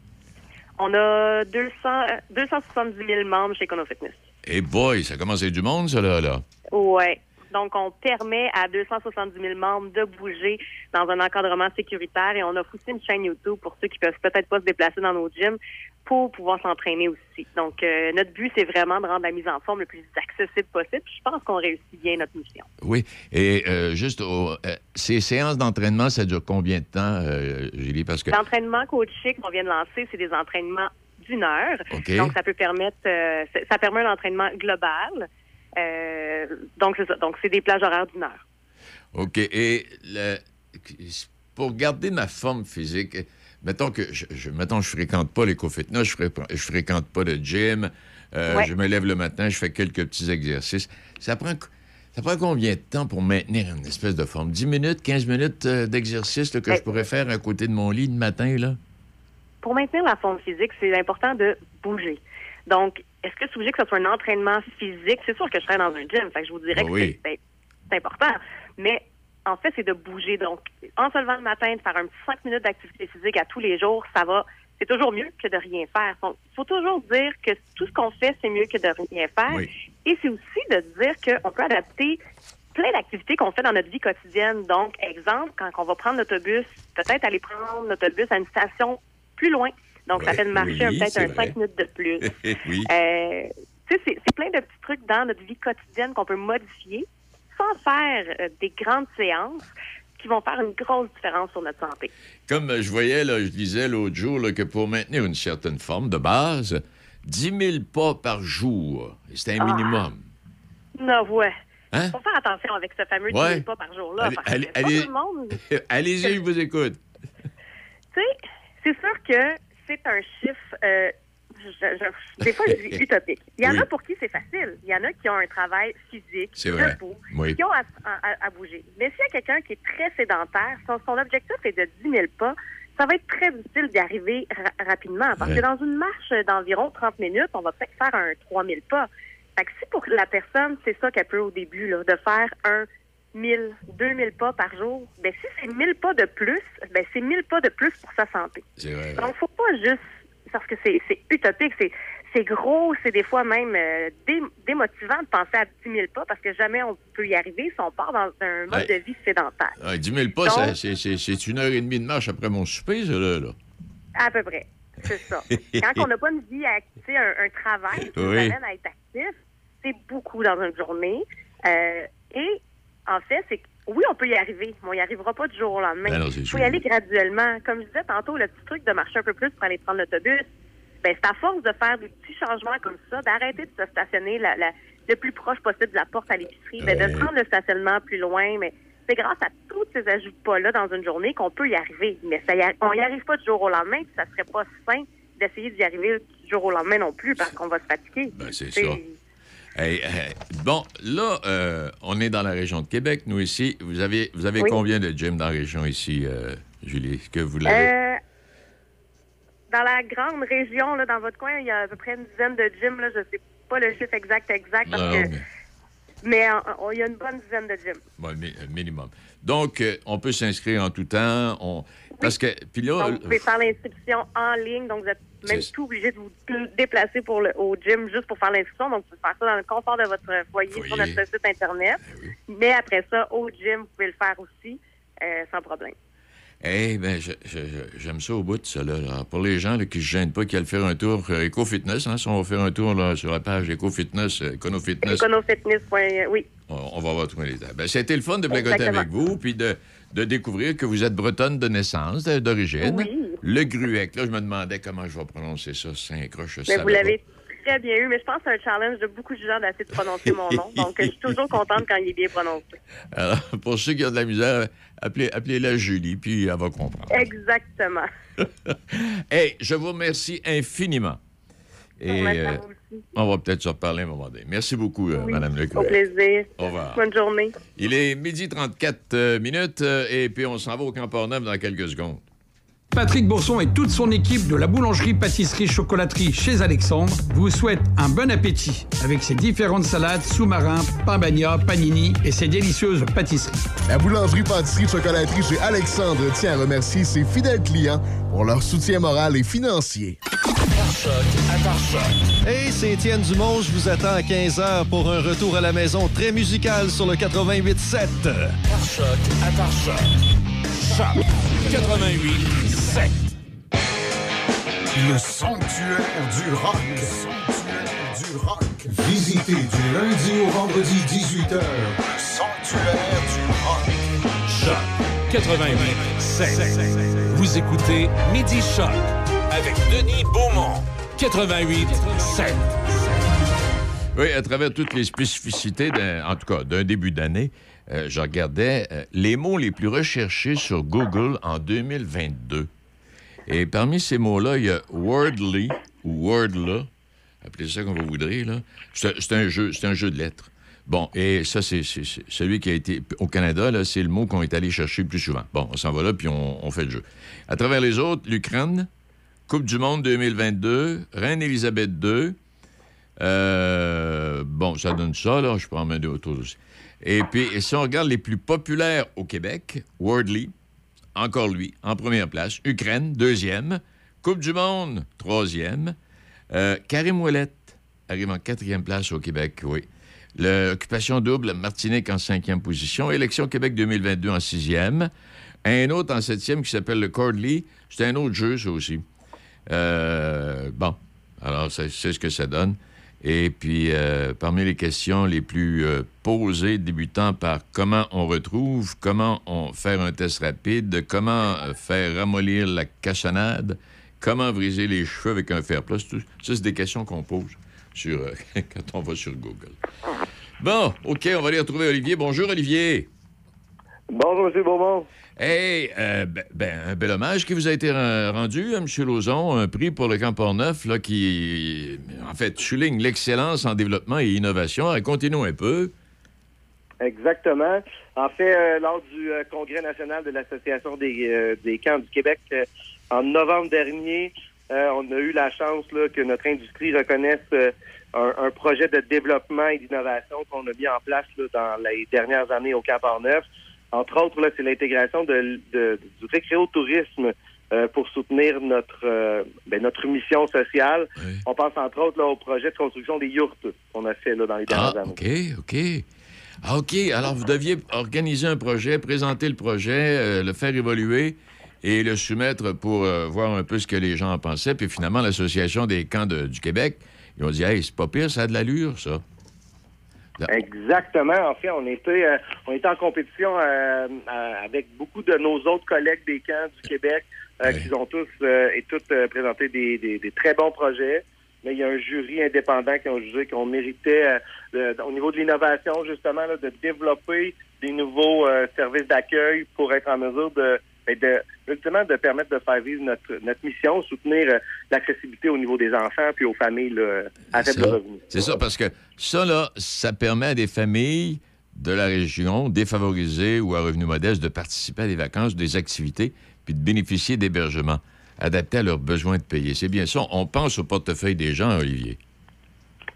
On a 200, euh, 270 000 membres chez Econo Fitness. Eh boy, ça commence à être du monde, ça, là. là. Ouais. Donc, on permet à 270 000 membres de bouger dans un encadrement sécuritaire et on offre aussi une chaîne YouTube pour ceux qui peuvent peut-être pas se déplacer dans nos gyms pour pouvoir s'entraîner aussi. Donc, euh, notre but, c'est vraiment de rendre la mise en forme le plus accessible possible. Je pense qu'on réussit bien notre mission. Oui. Et euh, juste, au- euh, ces séances d'entraînement, ça dure combien de temps, Julie? Parce que. L'entraînement coaché qu'on vient de lancer, c'est des entraînements d'une heure. OK. Donc, ça peut permettre, ça permet un entraînement global. Euh, donc, c'est ça. Donc, c'est des plages horaires d'une heure. OK. Et le- pour garder ma forme physique, mettons que je, je, mettons, je fréquente pas l'éco-fitness, je, fré- je fréquente pas le gym, euh, Ouais. je me lève le matin, je fais quelques petits exercices. Ça prend, ça prend combien de temps pour maintenir une espèce de forme? 10 minutes, 15 minutes euh, d'exercice que je pourrais faire à côté de mon lit le matin, là? Pour maintenir la forme physique, c'est important de bouger. Donc, est-ce que c'est obligé que ce soit un entraînement physique? C'est sûr que je serais dans un gym, fait que je vous dirais Ah que c'est- c'est c'est important. Mais en fait, c'est de bouger. Donc, en se levant le matin, de faire un petit 5 minutes d'activité physique à tous les jours, ça va. C'est toujours mieux que de rien faire. Donc, il faut toujours dire que tout ce qu'on fait, c'est mieux que de rien faire. Et c'est aussi de dire qu'on peut adapter plein d'activités qu'on fait dans notre vie quotidienne. Donc, exemple, quand on va prendre l'autobus, peut-être aller prendre l'autobus à une station plus loin. Donc, ça fait de marcher oui, peut-être un. 5 minutes de plus. oui. Euh, tu sais, c'est plein de petits trucs dans notre vie quotidienne qu'on peut modifier sans faire euh, des grandes séances qui vont faire une grosse différence sur notre santé. Comme euh, je voyais, là, je disais l'autre jour là, que pour maintenir une certaine forme de base, 10 000 pas par jour, c'est un Ah. minimum. Non, ouais. Hein? Faut faire attention avec ce fameux 10 Ouais. 000 pas par jour-là. Allez- allez- le. Allez-y, je vous écoute. Tu sais, c'est sûr que c'est un chiffre. euh, je- je- des fois, je dis utopique. Il y en Oui. a pour qui c'est facile. Il y en a qui ont un travail physique, Oui. qui ont à, à- à bouger. Mais s'il y a quelqu'un qui est très sédentaire, son, son objectif est de 10 000 pas, ça va être très difficile d'y arriver ra- rapidement. Parce que dans une marche d'environ 30 minutes, on va peut-être faire un 3 000 pas. Fait que si pour la personne, c'est ça qu'elle peut au début, là, de faire un 1000, 2000 pas par jour, ben si c'est 1000 pas de plus, ben c'est 1000 pas de plus pour sa santé. Vrai. Donc, faut pas juste, parce que c'est utopique, c'est c'est gros, c'est des fois même euh, dé- démotivant de penser à 10 000 pas parce que jamais on peut y arriver si on part dans un mode Ouais. de vie sédentaire. Ah, 10 000 pas, c'est- une heure et demie de marche après mon souper, ça, là. là. À peu près. C'est ça. Quand on n'a pas une vie, act- tu sais, un, un travail qui nous Oui. amène à être actif, c'est beaucoup dans une journée. Euh, et en fait, c'est que oui, on peut y arriver, mais on n'y arrivera pas du jour au lendemain. Ben Il faut sûr. y aller graduellement. Comme je disais tantôt, le petit truc de marcher un peu plus pour aller prendre l'autobus, ben, c'est à force de faire des petits changements comme ça, d'arrêter de se stationner la- la- le plus proche possible de la porte à l'épicerie, ben, de prendre le stationnement plus loin, mais c'est grâce à tous ces ajouts de pas-là dans une journée qu'on peut y arriver. Mais ça y a- on n'y arrive pas du jour au lendemain, puis ça serait pas sain d'essayer d'y arriver du jour au lendemain non plus parce qu'on va se fatiguer. Ben, c'est C'est- ça. Hey, hey, bon, là, euh, on est dans la région de Québec, nous ici. Vous avez, vous avez Oui. combien de gyms dans la région ici, euh, Julie? Est-ce que vous l'avez? Euh, dans la grande région, là, dans votre coin, il y a à peu près une dizaine de gyms. Là, je sais pas le chiffre exact exact, parce Non, que, mais- mais il y a une bonne dizaine de gyms. Bon, mi- un minimum. Donc, euh, on peut s'inscrire en tout temps. On... Parce que, puis là, Donc, vous pouvez faire l'inscription en ligne, donc vous êtes même tout obligé de vous dé- déplacer pour le, au gym juste pour faire l'inscription. Donc, vous pouvez faire ça dans le confort de votre foyer, sur notre site Internet. Mais après ça, au gym, vous pouvez le faire aussi euh, sans problème. Eh ben, je- je- j'aime ça au bout de ça. Là, là. Pour les gens là, qui ne se gênent pas, qui veulent faire un tour euh, Eco-Fitness, hein, si on va faire un tour là, sur la page Eco-Fitness, euh, Econo-Fitness, Econofitness. point- Oui. on, on va voir trouver les dates. Ben, C'était le fun de blagoter avec vous, puis de, de découvrir que vous êtes bretonne de naissance, de- d'origine. Oui. Le Gruec, là, je me demandais comment je vais prononcer ça, Saint-Croche. Mais vous l'avez très bien eu, mais je pense que c'est un challenge de beaucoup de gens d'essayer de prononcer mon nom. Donc, je suis toujours contente quand il est bien prononcé. Alors, pour ceux qui ont de la misère, appelez, appelez-la Julie, puis elle va comprendre. Exactement. Hey, je vous remercie infiniment. Et On va peut-être se reparler un moment donné. Merci beaucoup, euh, Oui, Madame Au Leclerc. plaisir. Au revoir. Bonne journée. Il est midi 34 euh, minutes euh, et puis on s'en va au Camp Neuf dans quelques secondes. Patrick Bourson et toute son équipe de la boulangerie, pâtisserie, chocolaterie chez Alexandre vous souhaitent un bon appétit avec ses différentes salades, sous-marins, pain bagna, panini et ses délicieuses pâtisseries. La boulangerie, pâtisserie, chocolaterie chez Alexandre tient à remercier ses fidèles clients pour leur soutien moral et financier. Hey, c'est Étienne Dumont. Je vous attends à 15h pour un retour à la maison très musical sur le 88.7. Pare-Choc à Pare-Choc. Choc 88.7. Le sanctuaire du rock. Le sanctuaire du rock. Visitez du lundi au vendredi 18h. Le sanctuaire du rock. Choc 88.7. Vous écoutez Midi Choc avec Denis Beaumont. 88.7. Oui, à travers toutes les spécificités, d'un- en tout cas d'un début d'année, euh, je regardais euh, les mots les plus recherchés sur Google en 2022. Et parmi ces mots-là, il y a Wordly ou Wordla, appelez ça comme vous voudrez. là. C'est c'est un jeu, c'est un jeu de lettres. Bon, et ça, c'est c'est- c'est celui qui a été au Canada, là, c'est le mot qu'on est allé chercher le plus souvent. Bon, on s'en va là, puis on, on fait le jeu. À travers les autres, l'Ukraine, Coupe du Monde 2022, Reine Élisabeth II. euh, bon, ça donne ça, là. Je peux en mettre autour aussi. Et puis, si on regarde les plus populaires au Québec, Wordly, encore lui, en première place. Ukraine, deuxième. Coupe du Monde, troisième. Euh, Karim Ouellette arrive en quatrième place au Québec, oui. L'occupation double, Martinique en cinquième position. Élection Québec 2022 en sixième. Un autre en septième qui s'appelle le Cordley. C'est un autre jeu, ça aussi. Euh, bon, alors c'est ce que ça donne. Et puis, euh, parmi les questions les plus euh, posées, débutant par comment on retrouve, comment on faire un test rapide, comment faire ramollir la cassonade, comment briser les cheveux avec un fer plat, ça, c'est des questions qu'on pose quand on va sur Google. Bon, OK, on va aller retrouver Olivier. Bonjour, Olivier. Bonjour, M. Beaumont. Hey, euh, ben, ben, un bel hommage qui vous a été rendu, hein, M. Lauzon, un prix pour le Camp Port-Neuf, là, qui, en fait, souligne l'excellence en développement et innovation. Racontez-nous un peu. Exactement. En fait, euh, lors du euh, Congrès national de l'Association des, des camps du Québec, en novembre dernier, on a eu la chance là, que notre industrie reconnaisse un, un projet de développement et d'innovation qu'on a mis en place là, dans les dernières années au Camp Port-Neuf. Entre autres, là, c'est l'intégration de, de- du récréotourisme euh, pour soutenir notre euh, ben, notre mission sociale. On pense entre autres là, au projet de construction des yourtes qu'on a fait là, dans les dernières Ah, années. OK, OK. Ah, OK. Alors, vous deviez organiser un projet, présenter le projet, euh, le faire évoluer et le soumettre pour euh, voir un peu ce que les gens en pensaient. Puis finalement, l'Association des camps de- du Québec, ils ont dit, hey, c'est pas pire, ça a de l'allure, ça. Exactement. En fait, on était, euh, on était en compétition euh, euh, avec beaucoup de nos autres collègues des camps du Québec euh, qui ont tous euh, et toutes euh, présenté des, des- des très bons projets. Mais il y a un jury indépendant qui ont jugé qu'on méritait, euh, de- au niveau de l'innovation, justement, là, de développer des nouveaux euh, services d'accueil pour être en mesure de, ben, de, ultimement, de permettre de faire vivre notre, notre mission, soutenir euh, l'accessibilité au niveau des enfants puis aux familles là, à faible revenu. C'est ça, parce que ça, là, ça permet à des familles de la région défavorisées ou à revenus modestes de participer à des vacances, des activités, puis de bénéficier d'hébergements adaptés à leurs besoins de payer. C'est bien ça. On pense au portefeuille des gens, Olivier.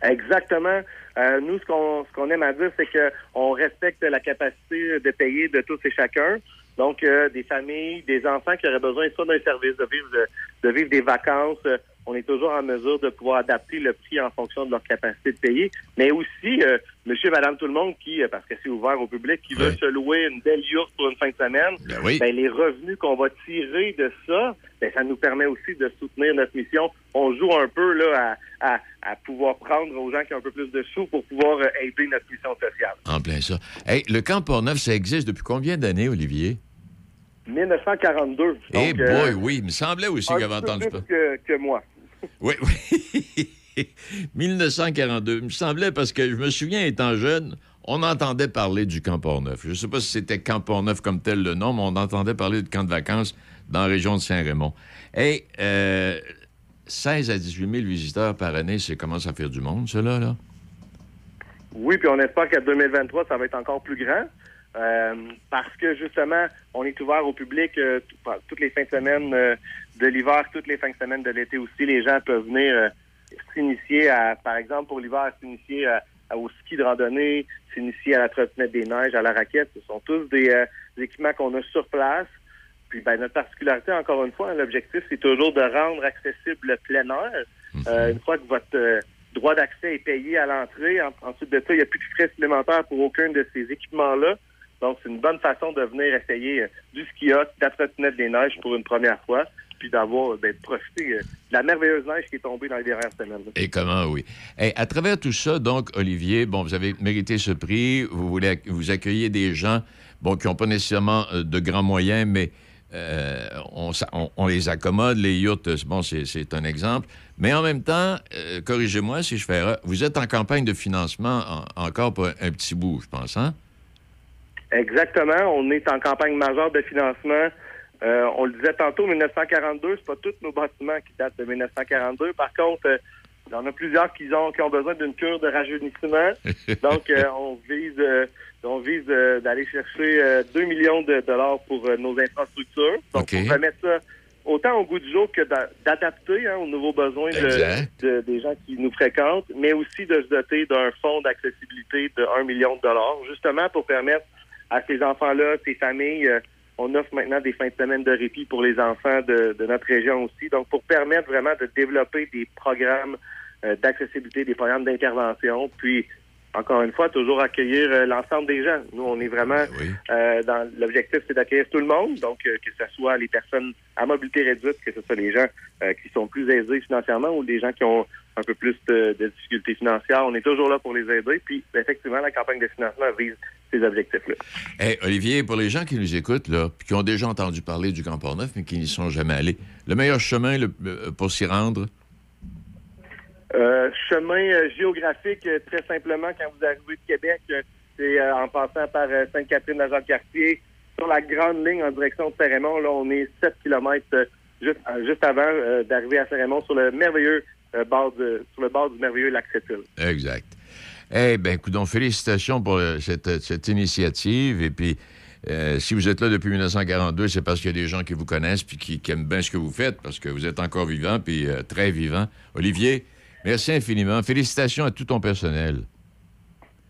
Exactement. Euh, nous, ce qu'on ce qu'on aime à dire, c'est que on respecte la capacité de payer de tous et chacun. Donc, euh, des familles, des enfants qui auraient besoin soit d'un service, de vivre, de, de vivre des vacances, euh, on est toujours en mesure de pouvoir adapter le prix en fonction de leur capacité de payer. Mais aussi, euh, monsieur, madame, tout le monde qui, euh, parce que c'est ouvert au public, qui veut se louer une belle yourte pour une fin de semaine, oui. ben, les revenus qu'on va tirer de ça, ben, ça nous permet aussi de soutenir notre mission. On joue un peu là à, à, à pouvoir prendre aux gens qui ont un peu plus de sous pour pouvoir euh, aider notre mission sociale. En plein ça. Hey, le camp Port-Neuf, ça existe depuis combien d'années, Olivier? 1942. Eh Donc, boy, euh, oui. Il me semblait aussi peu entendu plus ça. que, que moi. Oui, oui. 1942. Il me semblait parce que je me souviens, étant jeune, on entendait parler du camp Port-Neuf. Je ne sais pas si c'était camp Port-Neuf comme tel le nom, mais on entendait parler de camp de vacances dans la région de Saint-Raymond. Et euh, 16 à 18 000 visiteurs par année, c'est commence à faire du monde, cela, là? Oui, puis on espère qu'à 2023, ça va être encore plus grand. Euh, parce que justement, on est ouvert au public euh, toutes les fins de semaine euh, de l'hiver, toutes les fins de semaine de l'été aussi. Les gens peuvent venir s'initier à, par exemple, pour l'hiver, s'initier au ski de randonnée, s'initier à la trottinette des neiges, à la raquette. Ce sont tous des, des équipements qu'on a sur place. Puis ben, notre particularité, encore une fois, hein, l'objectif, c'est toujours de rendre accessible le plein air. Euh, une fois que votre droit d'accès est payé à l'entrée, en- ensuite de ça, il n'y a plus de frais supplémentaires pour aucun de ces équipements-là. Donc, c'est une bonne façon de venir essayer euh, du ski hot, de la trottinette des neiges pour une première fois, puis d'avoir, euh, ben, de profiter euh, de la merveilleuse neige qui est tombée dans les dernières semaines. Et comment, oui. Et à travers tout ça, donc, Olivier, bon, vous avez mérité ce prix. Vous voulez vous accueillir des gens, bon, qui n'ont pas nécessairement de grands moyens, mais on, on- on les accommode. Les euh, bon, c'est un exemple. Mais en même temps, corrigez-moi si je fais erreur, vous êtes en campagne de financement en- encore pour un petit bout, je pense, hein? Exactement. On est en campagne majeure de financement. Euh, on le disait tantôt, 1942, c'est pas tous nos bâtiments qui datent de 1942. Par contre, euh, il y en a plusieurs qui ont, qui ont besoin d'une cure de rajeunissement. Donc, euh, on vise, on vise d'aller chercher euh, 2 millions de dollars pour nos infrastructures. Donc, OK. pour remettre ça autant au goût du jour que d'a- d'adapter hein, aux nouveaux besoins de- Exact. de- des gens qui nous fréquentent, mais aussi de se doter d'un fonds d'accessibilité de 1 million de dollars, justement pour permettre à ces enfants-là, ces familles, euh, on offre maintenant des fins de semaine de répit pour les enfants de, de notre région aussi. Donc, pour permettre vraiment de développer des programmes euh, d'accessibilité, des programmes d'intervention, puis encore une fois, toujours accueillir euh, l'ensemble des gens. Nous, on est vraiment euh, dans l'objectif, c'est d'accueillir tout le monde, donc euh, que ce soit les personnes à mobilité réduite, que ce soit les gens qui sont plus aisés financièrement ou des gens qui ont un peu plus de, de difficultés financières. On est toujours là pour les aider. Puis, ben, effectivement, la campagne de financement vise ces objectifs-là. Hey, Olivier, pour les gens qui nous écoutent, là, puis qui ont déjà entendu parler du Grand Port-Neuf, mais qui n'y sont jamais allés, le meilleur chemin le- euh, pour s'y rendre, Euh, chemin euh, géographique, très simplement, quand vous arrivez de Québec, c'est euh, en passant par euh, Sainte-Catherine, la Jacques-Cartier, sur la grande ligne en direction de Saint-Raymond. Là, on est 7 km juste, juste avant d'arriver à Saint-Raymond sur le merveilleux bord de, sur le bord du merveilleux lac Sept-Îles. Exact. Eh bien, écoute, donc, félicitations pour euh, cette, cette initiative. Et puis, euh, si vous êtes là depuis 1942, c'est parce qu'il y a des gens qui vous connaissent puis qui, aiment bien ce que vous faites, parce que vous êtes encore vivant, puis euh, très vivant. Olivier, merci infiniment. Félicitations à tout ton personnel.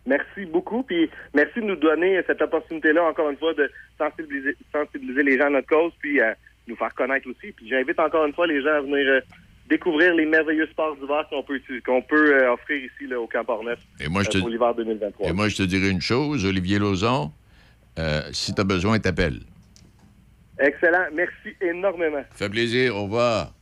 Merci beaucoup, puis merci de nous donner cette opportunité-là, encore une fois, de sensibiliser, sensibiliser les gens à notre cause, puis à nous faire connaître aussi. Puis j'invite encore une fois les gens à venir euh, découvrir les merveilleux sports d'hiver qu'on peut, qu'on peut euh, offrir ici là, au Camp Orneuf Et moi, je te- pour l'hiver 2023. Et moi, je te dirai une chose, Olivier Lauzon, euh, si tu as besoin, t'appelles. Excellent. Merci énormément. Fait plaisir. Au revoir.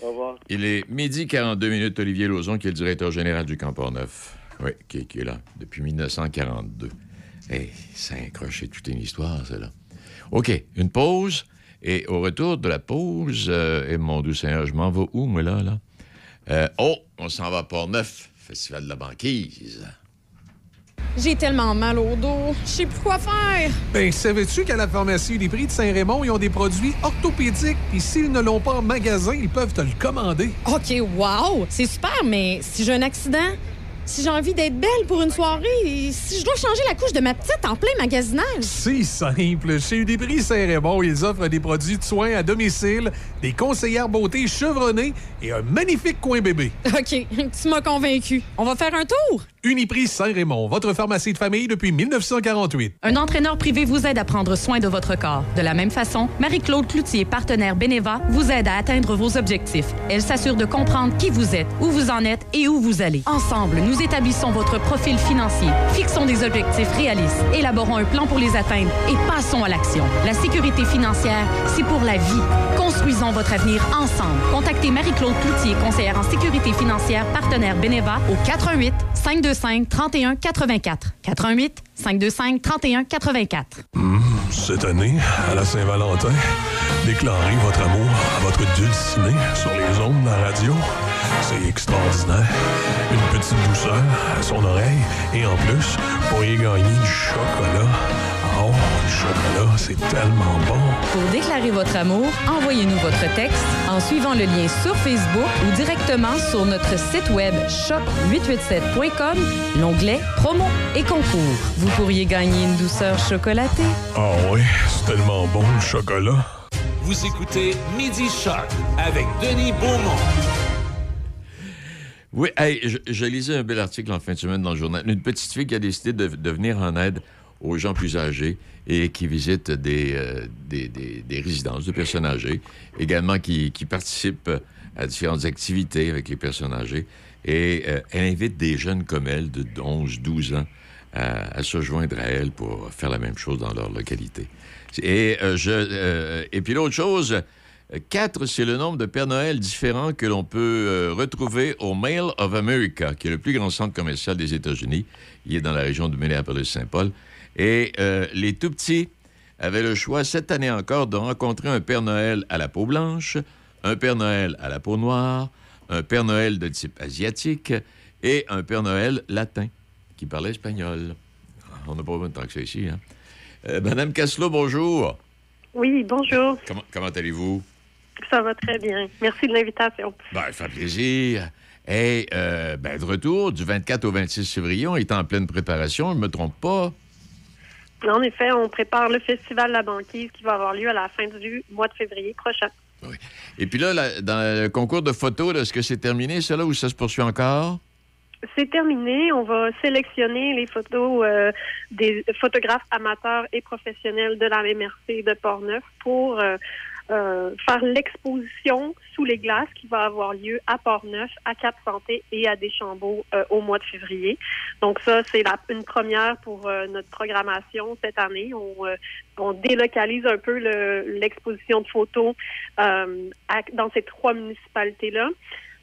Au revoir. Il est midi 42 minutes. Olivier Lauzon, qui est le directeur général du Camp Neuf. Oui, qui, qui est là depuis 1942. Hey, ça a accroché toute une histoire, ça, là. OK, une pause. Et au retour de la pause, euh, et mon doux Seigneur, je m'en vais où, moi, là, là? Euh, oh, on s'en va à Port-Neuf, Festival de la banquise. J'ai tellement mal au dos. Je sais plus quoi faire. Ben, savais-tu qu'à la pharmacie des prix de Saint-Raymond, ils ont des produits orthopédiques, puis s'ils ne l'ont pas en magasin, ils peuvent te le commander? OK, wow! C'est super, mais si j'ai un accident, si j'ai envie d'être belle pour une soirée, si je dois changer la couche de ma petite en plein magasinage. C'est simple. Chez Udépris Saint-Raymond, ils offrent des produits de soins à domicile, des conseillères beauté chevronnées et un magnifique coin bébé. OK, tu m'as convaincu. On va faire un tour? Uniprix Saint-Raymond, votre pharmacie de famille depuis 1948. Un entraîneur privé vous aide à prendre soin de votre corps. De la même façon, Marie-Claude Cloutier, partenaire Beneva, vous aide à atteindre vos objectifs. Elle s'assure de comprendre qui vous êtes, où vous en êtes et où vous allez. Ensemble, nous établissons votre profil financier, fixons des objectifs réalistes, élaborons un plan pour les atteindre et passons à l'action. La sécurité financière, c'est pour la vie. Construisons votre avenir ensemble. Contactez Marie-Claude Cloutier, conseillère en sécurité financière, partenaire Beneva, au 88 525 31 84. 88 525 31 84. Cette année, à la Saint-Valentin, déclarez votre amour à votre dulcinée sur les ondes de la radio. C'est extraordinaire. Une petite douceur à son oreille. Et en plus, vous pourriez gagner du chocolat. Oh, du chocolat, c'est tellement bon. Pour déclarer votre amour, envoyez-nous votre texte en suivant le lien sur Facebook ou directement sur notre site web shop887.com, l'onglet Promo et concours. Vous pourriez gagner une douceur chocolatée. Ah oui, c'est tellement bon le chocolat. Vous écoutez Midi Shark avec Denis Beaumont. Oui, hey, je, je lisais un bel article en fin de semaine dans le journal. Une petite fille qui a décidé de, de venir en aide aux gens plus âgés et qui visitent des, euh, des, des- des résidences de personnes âgées, également qui, qui participent à différentes activités avec les personnes âgées. Et euh, elle invite des jeunes comme elle de 11, 12 ans à, se joindre à elle pour faire la même chose dans leur localité. Et, euh, je, euh, et puis l'autre chose, euh, quatre, c'est le nombre de Père Noël différents que l'on peut euh, retrouver au Mail of America, qui est le plus grand centre commercial des États-Unis. Il est dans la région de Minneapolis-Saint-Paul. Et euh, les tout petits avaient le choix cette année encore de rencontrer un Père Noël à la peau blanche, un Père Noël à la peau noire, un Père Noël de type asiatique et un Père Noël latin qui parlait espagnol. On n'a pas besoin de temps que ça ici. Hein? Euh, Madame Casselot, bonjour. Oui, bonjour. Comment, comment allez-vous? Ça va très bien. Merci de l'invitation. Ben, ça fait plaisir. Et euh, ben, de retour, du 24 au 26 février, on est en pleine préparation, je ne me trompe pas. En effet, on prépare le Festival de la banquise qui va avoir lieu à la fin du mois de février prochain. Et puis là, la- dans le concours de photos, est-ce que c'est terminé, cela, ou ça se poursuit encore? C'est terminé. On va sélectionner les photos euh, des photographes amateurs et professionnels de la MRC de Portneuf pour euh, euh, faire l'exposition sous les glaces qui va avoir lieu à Portneuf, à Cap-Santé et à Deschambault euh, au mois de février. Donc ça, c'est une première pour euh, notre programmation cette année. On, euh, on délocalise un peu le- l'exposition de photos euh, dans ces trois municipalités-là.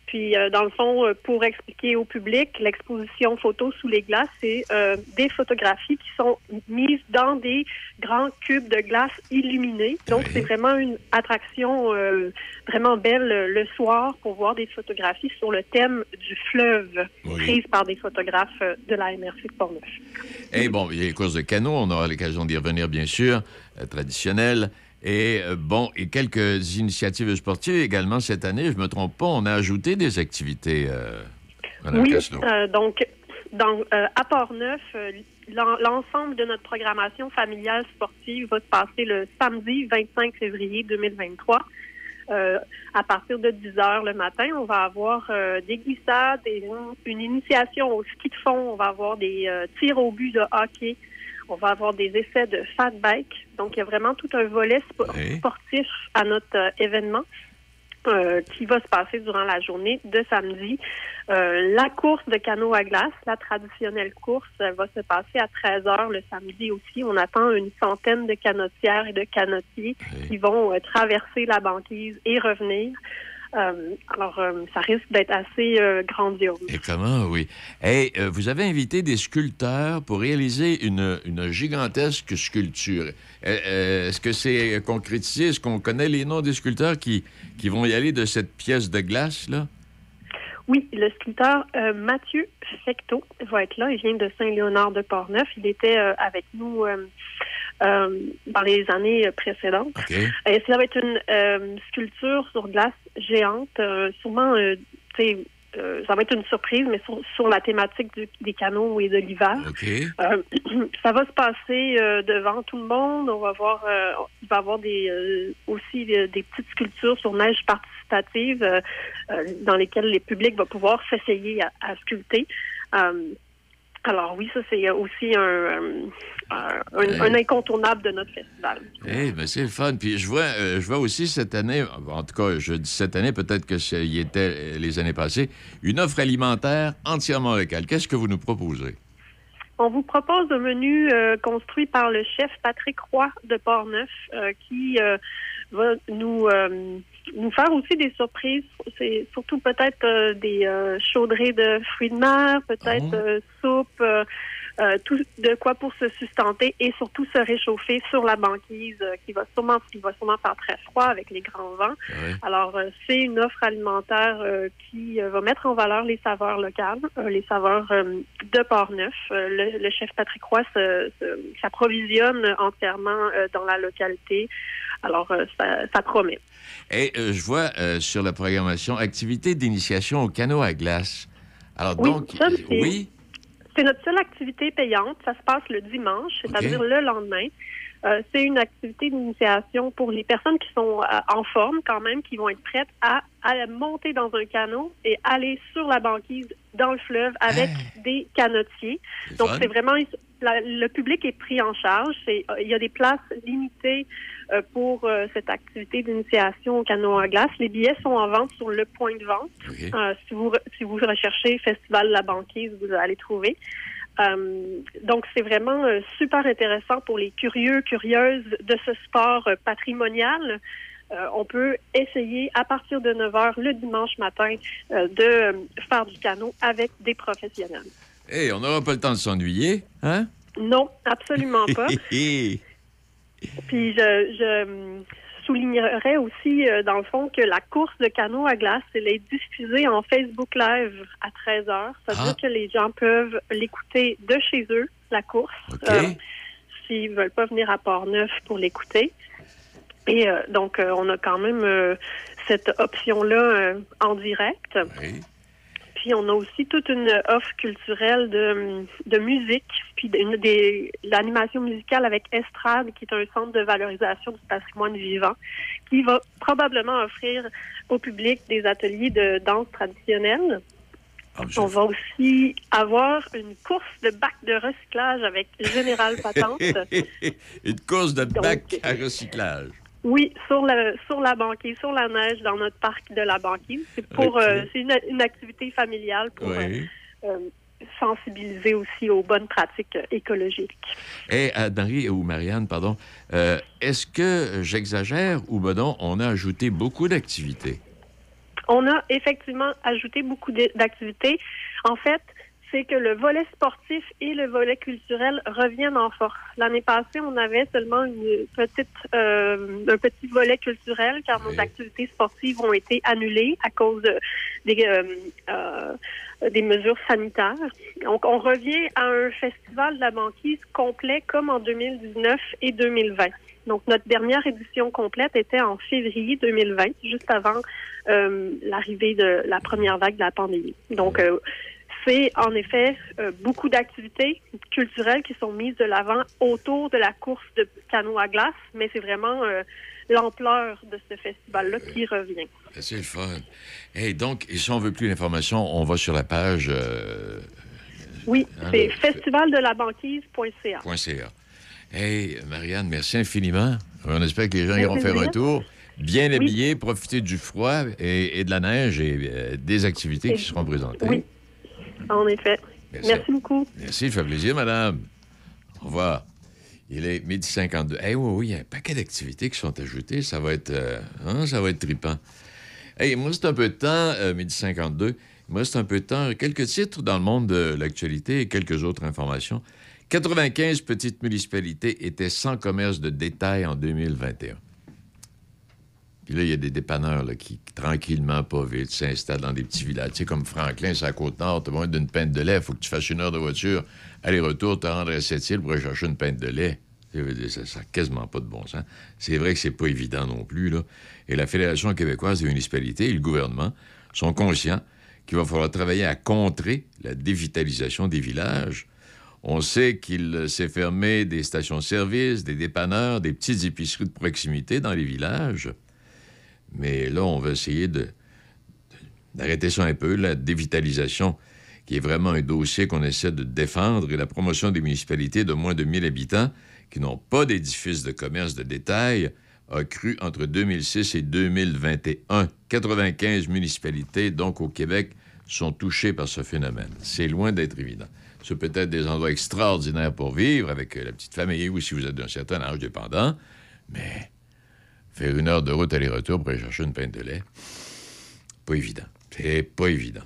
Puis, euh, dans le fond, euh, pour expliquer au public, l'exposition photo sous les glaces, c'est euh, des photographies qui sont mises dans des grands cubes de glace illuminés. Donc, c'est vraiment une attraction euh, vraiment belle le soir pour voir des photographies sur le thème du fleuve, prises par des photographes de la MRC de Portneuf. Et bon, il y a les courses de canot, on aura l'occasion d'y revenir, bien sûr, traditionnelles. Et euh, bon, et quelques initiatives sportives également cette année. Je me trompe pas, on a ajouté des activités, euh, Madame Oui, euh, donc dans, euh, à Port-Neuf, l'en- l'ensemble de notre programmation familiale sportive va se passer le samedi 25 février 2023. Euh, à partir de 10 heures le matin, on va avoir euh, des glissades, des- une initiation au ski de fond, on va avoir des euh, tirs au but de hockey, on va avoir des essais de fat bike. Donc, il y a vraiment tout un volet spo- sportif à notre euh, événement euh, qui va se passer durant la journée de samedi. Euh, la course de canot à glace, la traditionnelle course, elle va se passer à 13 heures le samedi aussi. On attend une centaine de canotières et de canotiers qui vont euh, traverser la banquise et revenir. Euh, alors, euh, ça risque d'être assez euh, grandiose. Et comment, oui. Et vous avez invité des sculpteurs pour réaliser une, une gigantesque sculpture. Est-ce que c'est concrétisé? Est-ce qu'on connaît les noms des sculpteurs qui, qui vont y aller de cette pièce de glace-là? Oui, le sculpteur Mathieu Fecteau va être là. Il vient de Saint-Léonard de Portneuf. Il était avec nous euh, euh, dans les années euh, précédentes. Et ça va être une euh, sculpture sur glace géante, euh, sûrement, euh, tu sais, euh, ça va être une surprise, mais sur, sur la thématique du- des canaux et de l'hiver. Euh, ça va se passer euh, devant tout le monde. On va voir, euh, il va y avoir des, euh, aussi euh, des petites sculptures sur neige participative euh, euh, dans lesquelles les publics vont pouvoir s'essayer à, à sculpter. Alors oui, ça c'est aussi un, euh, un, incontournable de notre festival. Eh ben c'est le fun. Puis je vois, euh, je vois aussi cette année, en tout cas, je dis cette année, peut-être que ça y était euh, les années passées, une offre alimentaire entièrement locale. Qu'est-ce que vous nous proposez? On vous propose un menu euh, construit par le chef Patrick Roy de Portneuf euh, qui va nous nous faire aussi des surprises. C'est surtout peut-être euh, des euh, chaudrées de fruits de mer, peut-être euh, soupe, euh, tout de quoi pour se sustenter et surtout se réchauffer sur la banquise euh, qui va sûrement qui va sûrement faire très froid avec les grands vents. Alors, euh, c'est une offre alimentaire qui va mettre en valeur les saveurs locales, les saveurs de Port-Neuf. Le, le chef Patrick Roy s'approvisionne entièrement dans la localité. Alors, ça, ça promet. Et je vois sur la programmation activité d'initiation au canot à glace. Alors Oui, donc, ça, oui, C'est notre seule activité payante. Ça se passe le dimanche, c'est-à-dire le lendemain. Euh, c'est une activité d'initiation pour les personnes qui sont euh, en forme quand même, qui vont être prêtes à, à monter dans un canot et aller sur la banquise dans le fleuve avec des canotiers. Donc c'est vraiment la- le public est pris en charge. C'est il y a des places limitées euh, pour euh, cette activité d'initiation au canot à glace. Les billets sont en vente sur le point de vente. Euh, si vous si vous recherchez Festival de la banquise, vous allez trouver. Euh, donc, c'est vraiment euh, super intéressant pour les curieux, curieuses de ce sport euh, patrimonial. On peut essayer à partir de 9 h le dimanche matin de faire du canot avec des professionnels. Hey, on n'aura pas le temps de s'ennuyer, hein? Non, absolument pas. Puis je, je soulignerais aussi, euh, dans le fond, que la course de canot à glace, elle est diffusée en Facebook Live à 13 h. Ça veut Ah. dire que les gens peuvent l'écouter de chez eux, la course, euh, s'ils veulent pas venir à Port-Neuf pour l'écouter. Et euh, donc, euh, on a quand même cette option-là en direct. Puis on a aussi toute une offre culturelle de, de musique, puis une des l'animation musicale avec Estrade, qui est un centre de valorisation du patrimoine vivant, qui va probablement offrir au public des ateliers de danse traditionnelle. on va aussi avoir une course de bac de recyclage avec Général Patente. Une course de bac à recyclage. Oui, sur la sur la banquise, sur la neige, dans notre parc de la banquise. C'est pour euh, c'est une, une activité familiale pour Oui. euh, euh, sensibiliser aussi aux bonnes pratiques écologiques. Et Marie ou Marianne, pardon, euh, est-ce que j'exagère ou ben non, on a ajouté beaucoup d'activités? On a effectivement ajouté beaucoup d'activités. En fait, c'est que le volet sportif et le volet culturel reviennent en force. L'année passée, on avait seulement une petite, euh, un petit volet culturel car nos activités sportives ont été annulées à cause de- des, euh, euh, des mesures sanitaires. Donc, on revient à un festival de la banquise complet comme en 2019 et 2020. Donc, notre dernière édition complète était en février 2020, juste avant euh, l'arrivée de la première vague de la pandémie. Donc, euh, c'est en effet euh, beaucoup d'activités culturelles qui sont mises de l'avant autour de la course de canot à glace, mais c'est vraiment euh, l'ampleur de ce festival-là qui revient. C'est le fun. Hey, donc, et si on veut plus d'informations, on va sur la page euh, Oui, Ah, c'est festivaldelabanquise.ca. .ca. Hey, Marianne, merci infiniment. On espère que les gens iront faire un tour. Bien Oui. habillés, profiter du froid et, et de la neige et euh, des activités qui seront présentées. Oui, en effet. Merci. Merci, beaucoup. Merci, ça fait plaisir, madame. Au revoir. Il est midi 52. Eh oui, oui, il y a un paquet d'activités qui sont ajoutées. Ça va être, euh, hein, ça va être trippant. Hey, moi, c'est un peu de temps, euh, midi 52. Moi, c'est un peu de temps. Quelques titres dans le monde de l'actualité et quelques autres informations. 95 petites municipalités étaient sans commerce de détail en 2021. Puis là, il y a des dépanneurs qui, tranquillement, pas vite, s'installent dans des petits villages. Tu sais, comme Franklin, c'est à Côte-Nord, tu as besoin d'une pinte de lait, il faut que tu fasses une heure de voiture, aller-retour, te rendre à Sept-Îles pour aller chercher une pinte de lait. Ça n'a quasiment pas de bon sens. C'est vrai que c'est pas évident non plus. Et la Fédération québécoise des municipalités et le gouvernement sont conscients qu'il va falloir travailler à contrer la dévitalisation des villages. On sait qu'il s'est fermé des stations-service, des dépanneurs, des petites épiceries de proximité dans les villages. Mais là, on va essayer d'arrêter ça un peu, la dévitalisation, qui est vraiment un dossier qu'on essaie de défendre, et la promotion des municipalités de moins de 1000 habitants qui n'ont pas d'édifice de commerce de détail a cru entre 2006 et 2021. 95 municipalités, donc au Québec, sont touchées par ce phénomène. C'est loin d'être évident. Ce peut être des endroits extraordinaires pour vivre avec euh, la petite famille ou si vous êtes d'un certain âge dépendant, mais faire une heure de route aller-retour pour aller chercher une pinte de lait, pas évident. C'est pas évident.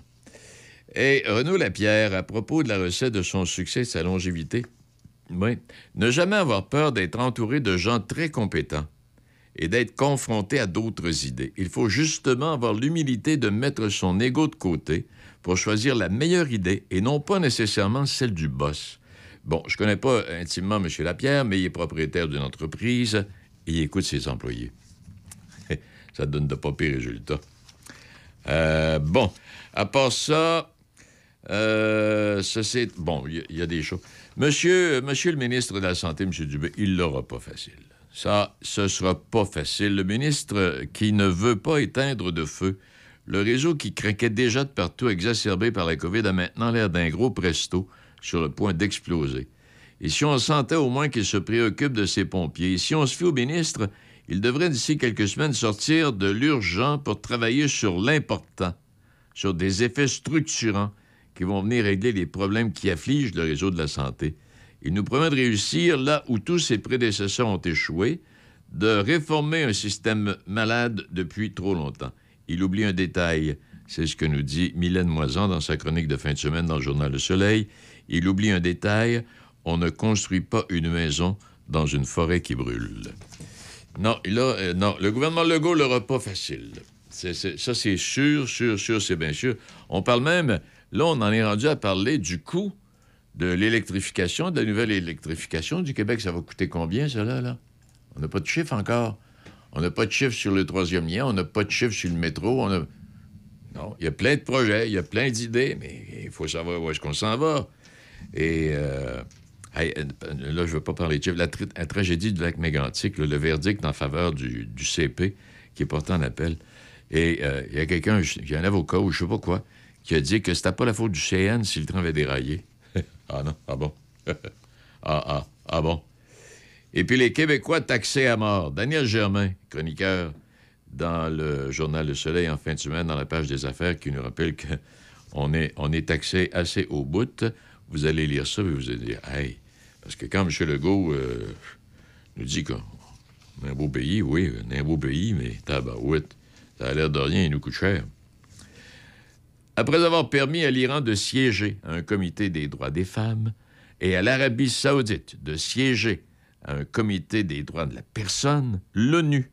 Et Renaud Lapierre, à propos de la recette de son succès et de sa longévité, ne jamais avoir peur d'être entouré de gens très compétents et d'être confronté à d'autres idées. Il faut justement avoir l'humilité de mettre son ego de côté pour choisir la meilleure idée et non pas nécessairement celle du boss. Bon, je connais pas intimement M. Lapierre, mais il est propriétaire d'une entreprise et il écoute ses employés. Ça donne de pas pires résultats. Euh, bon, à part ça, Euh, c'est... Bon, il y a- des choses. Monsieur, monsieur le ministre de la Santé, M. Dubé, il l'aura pas facile. Ça, ce sera pas facile. Le ministre qui ne veut pas éteindre de feu, le réseau qui craquait déjà de partout, exacerbé par la COVID, a maintenant l'air d'un gros presto sur le point d'exploser. Et si on sentait au moins qu'il se préoccupe de ses pompiers, si on se fie au ministre, il devrait d'ici quelques semaines sortir de l'urgent pour travailler sur l'important, sur des effets structurants qui vont venir régler les problèmes qui affligent le réseau de la santé. Il nous promet de réussir là où tous ses prédécesseurs ont échoué, de réformer un système malade depuis trop longtemps. Il oublie un détail, c'est ce que nous dit Mylène Moisan dans sa chronique de fin de semaine dans le journal Le Soleil. Il oublie un détail, on ne construit pas une maison dans une forêt qui brûle. Non, il a, euh, non, le gouvernement Legault l'aura pas facile. Ça, c'est sûr, sûr, sûr, c'est bien sûr. On parle même, là, on en est rendu à parler du coût de l'électrification, de la nouvelle électrification du Québec. Ça va coûter combien, ça, là? On n'a pas de chiffre encore. On n'a pas de chiffre sur le troisième lien, on n'a pas de chiffre sur le métro. Non, il y a plein de projets, il y a plein d'idées, mais il faut savoir où est-ce qu'on s'en va. Et euh, hey, euh, là, je ne veux pas parler de chiffres. La, tra- la tragédie du lac mégantic, le verdict en faveur du, CP qui est porté en appel. Et euh, il y a quelqu'un, il y a un avocat ou je sais pas quoi, qui a dit que c'était pas la faute du CN si le train avait déraillé. ah non, ah bon? ah, ah, ah bon. Et puis les Québécois taxés à mort. Daniel Germain, chroniqueur dans le journal Le Soleil en fin de semaine, dans la page des affaires, qui nous rappelle qu'on est, on est taxé assez au bout. Vous allez lire ça et vous allez dire, hey, parce que quand M. Legault euh, nous dit qu'on est un beau pays, oui, un beau pays, mais ça a l'air de rien, il nous coûte cher. Après avoir permis à l'Iran de siéger à un comité des droits des femmes et à l'Arabie saoudite de siéger à un comité des droits de la personne, l'ONU,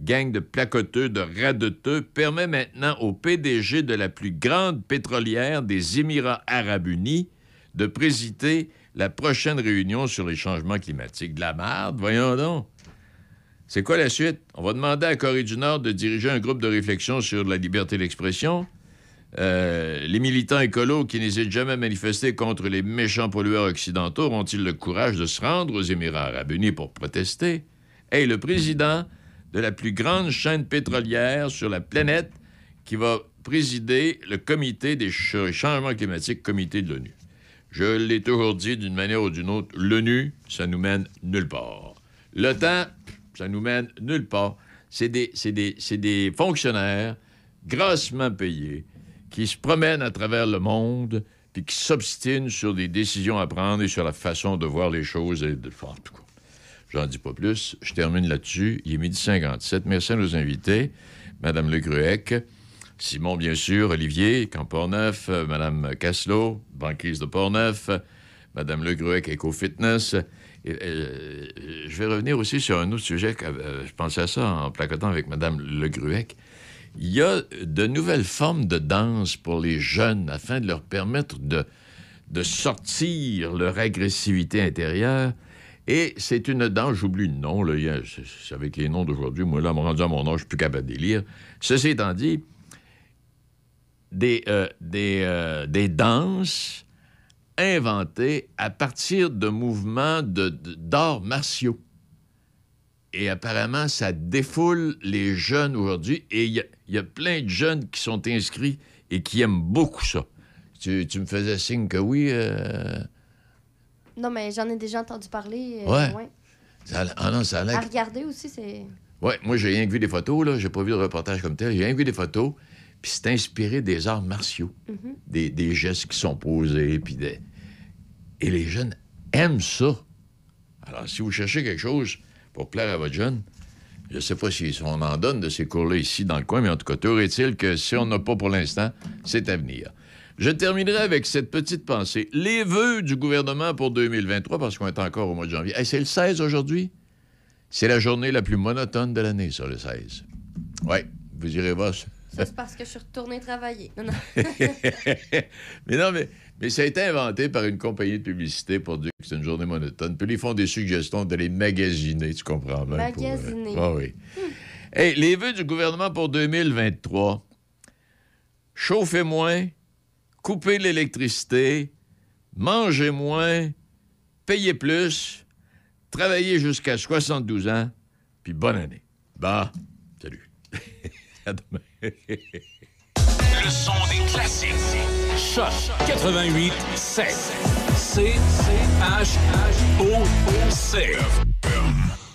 gang de placoteux, de radeteux, permet maintenant au PDG de la plus grande pétrolière des Émirats arabes unis de présider la prochaine réunion sur les changements climatiques. De la merde, voyons donc. C'est quoi la suite? On va demander à Corée du Nord de diriger un groupe de réflexion sur la liberté d'expression. Euh, les militants écolos qui n'hésitent jamais à manifester contre les méchants pollueurs occidentaux auront-ils le courage de se rendre aux Émirats arabes unis pour protester? Hey, le président de la plus grande chaîne pétrolière sur la planète qui va présider le comité des ch- changements climatiques, comité de l'ONU. Je l'ai toujours dit d'une manière ou d'une autre, l'ONU, ça nous mène nulle part. L'OTAN, ça nous mène nulle part. C'est des, fonctionnaires grassement payés qui se promènent à travers le monde puis qui s'obstinent sur des décisions à prendre et sur la façon de voir les choses et de faire tout cas. J'en dis pas plus. Je termine là-dessus. Il est midi 57. Merci à nos invités. Madame Le Gruec, Simon, bien sûr, Olivier, Camporneuf, euh, Madame Casselot, banquise de Portneuf, Madame Le Gruec, Eco-Fitness. Et, euh, je vais revenir aussi sur un autre sujet. que, euh, je pensais à ça en placotant avec Madame Le Gruec. Il y a de nouvelles formes de danse pour les jeunes afin de leur permettre de, de sortir leur agressivité intérieure. Et c'est une danse, j'oublie le nom, là, avec les noms d'aujourd'hui. Moi, là, me rendu à mon âge, je suis plus capable de les lire. Ceci étant dit, des, euh, des, euh, des danses inventées à partir de mouvements de- de- d'arts martiaux. Et apparemment, ça défoule les jeunes aujourd'hui. Et il y, a- il y a plein de jeunes qui sont inscrits et qui aiment beaucoup ça. Tu, tu me faisais signe que oui. euh, Non, mais j'en ai déjà entendu parler. euh, Ouais. ça ah non, ça a l'air À regarder aussi, c'est. Ouais, moi, j'ai rien que vu des photos, là. J'ai pas vu de reportage comme tel. J'ai rien que vu des photos. Puis c'est inspiré des arts martiaux. Mhm. Des, des gestes qui sont posés, puis des... Et les jeunes aiment ça. Alors, si vous cherchez quelque chose pour plaire à votre jeune, je sais pas si on en donne de ces cours-là ici dans le coin, mais en tout cas, théorie-t-il que si on n'a pas pour l'instant, c'est à venir. Je terminerai avec cette petite pensée. Les vœux du gouvernement pour 2023, parce qu'on est encore au mois de janvier. Hey, c'est le 16 aujourd'hui? C'est la journée la plus monotone de l'année, ça, le 16. Oui, vous irez voir ça. C'est parce que je suis retournée travailler. Non, non. mais non, mais, mais ça a été inventé par une compagnie de publicité pour dire que c'est une journée monotone. Puis ils font des suggestions de les magasiner, tu comprends bien. pour, euh, Magasiner. ah oui. Hey, les vœux du gouvernement pour 2023. Chauffez moins, coupez l'électricité, mangez moins, payez plus, travaillez jusqu'à 72 ans, puis bonne année. Bah, salut. à demain. Le son des classiques. Choc 88 7. C H H O C.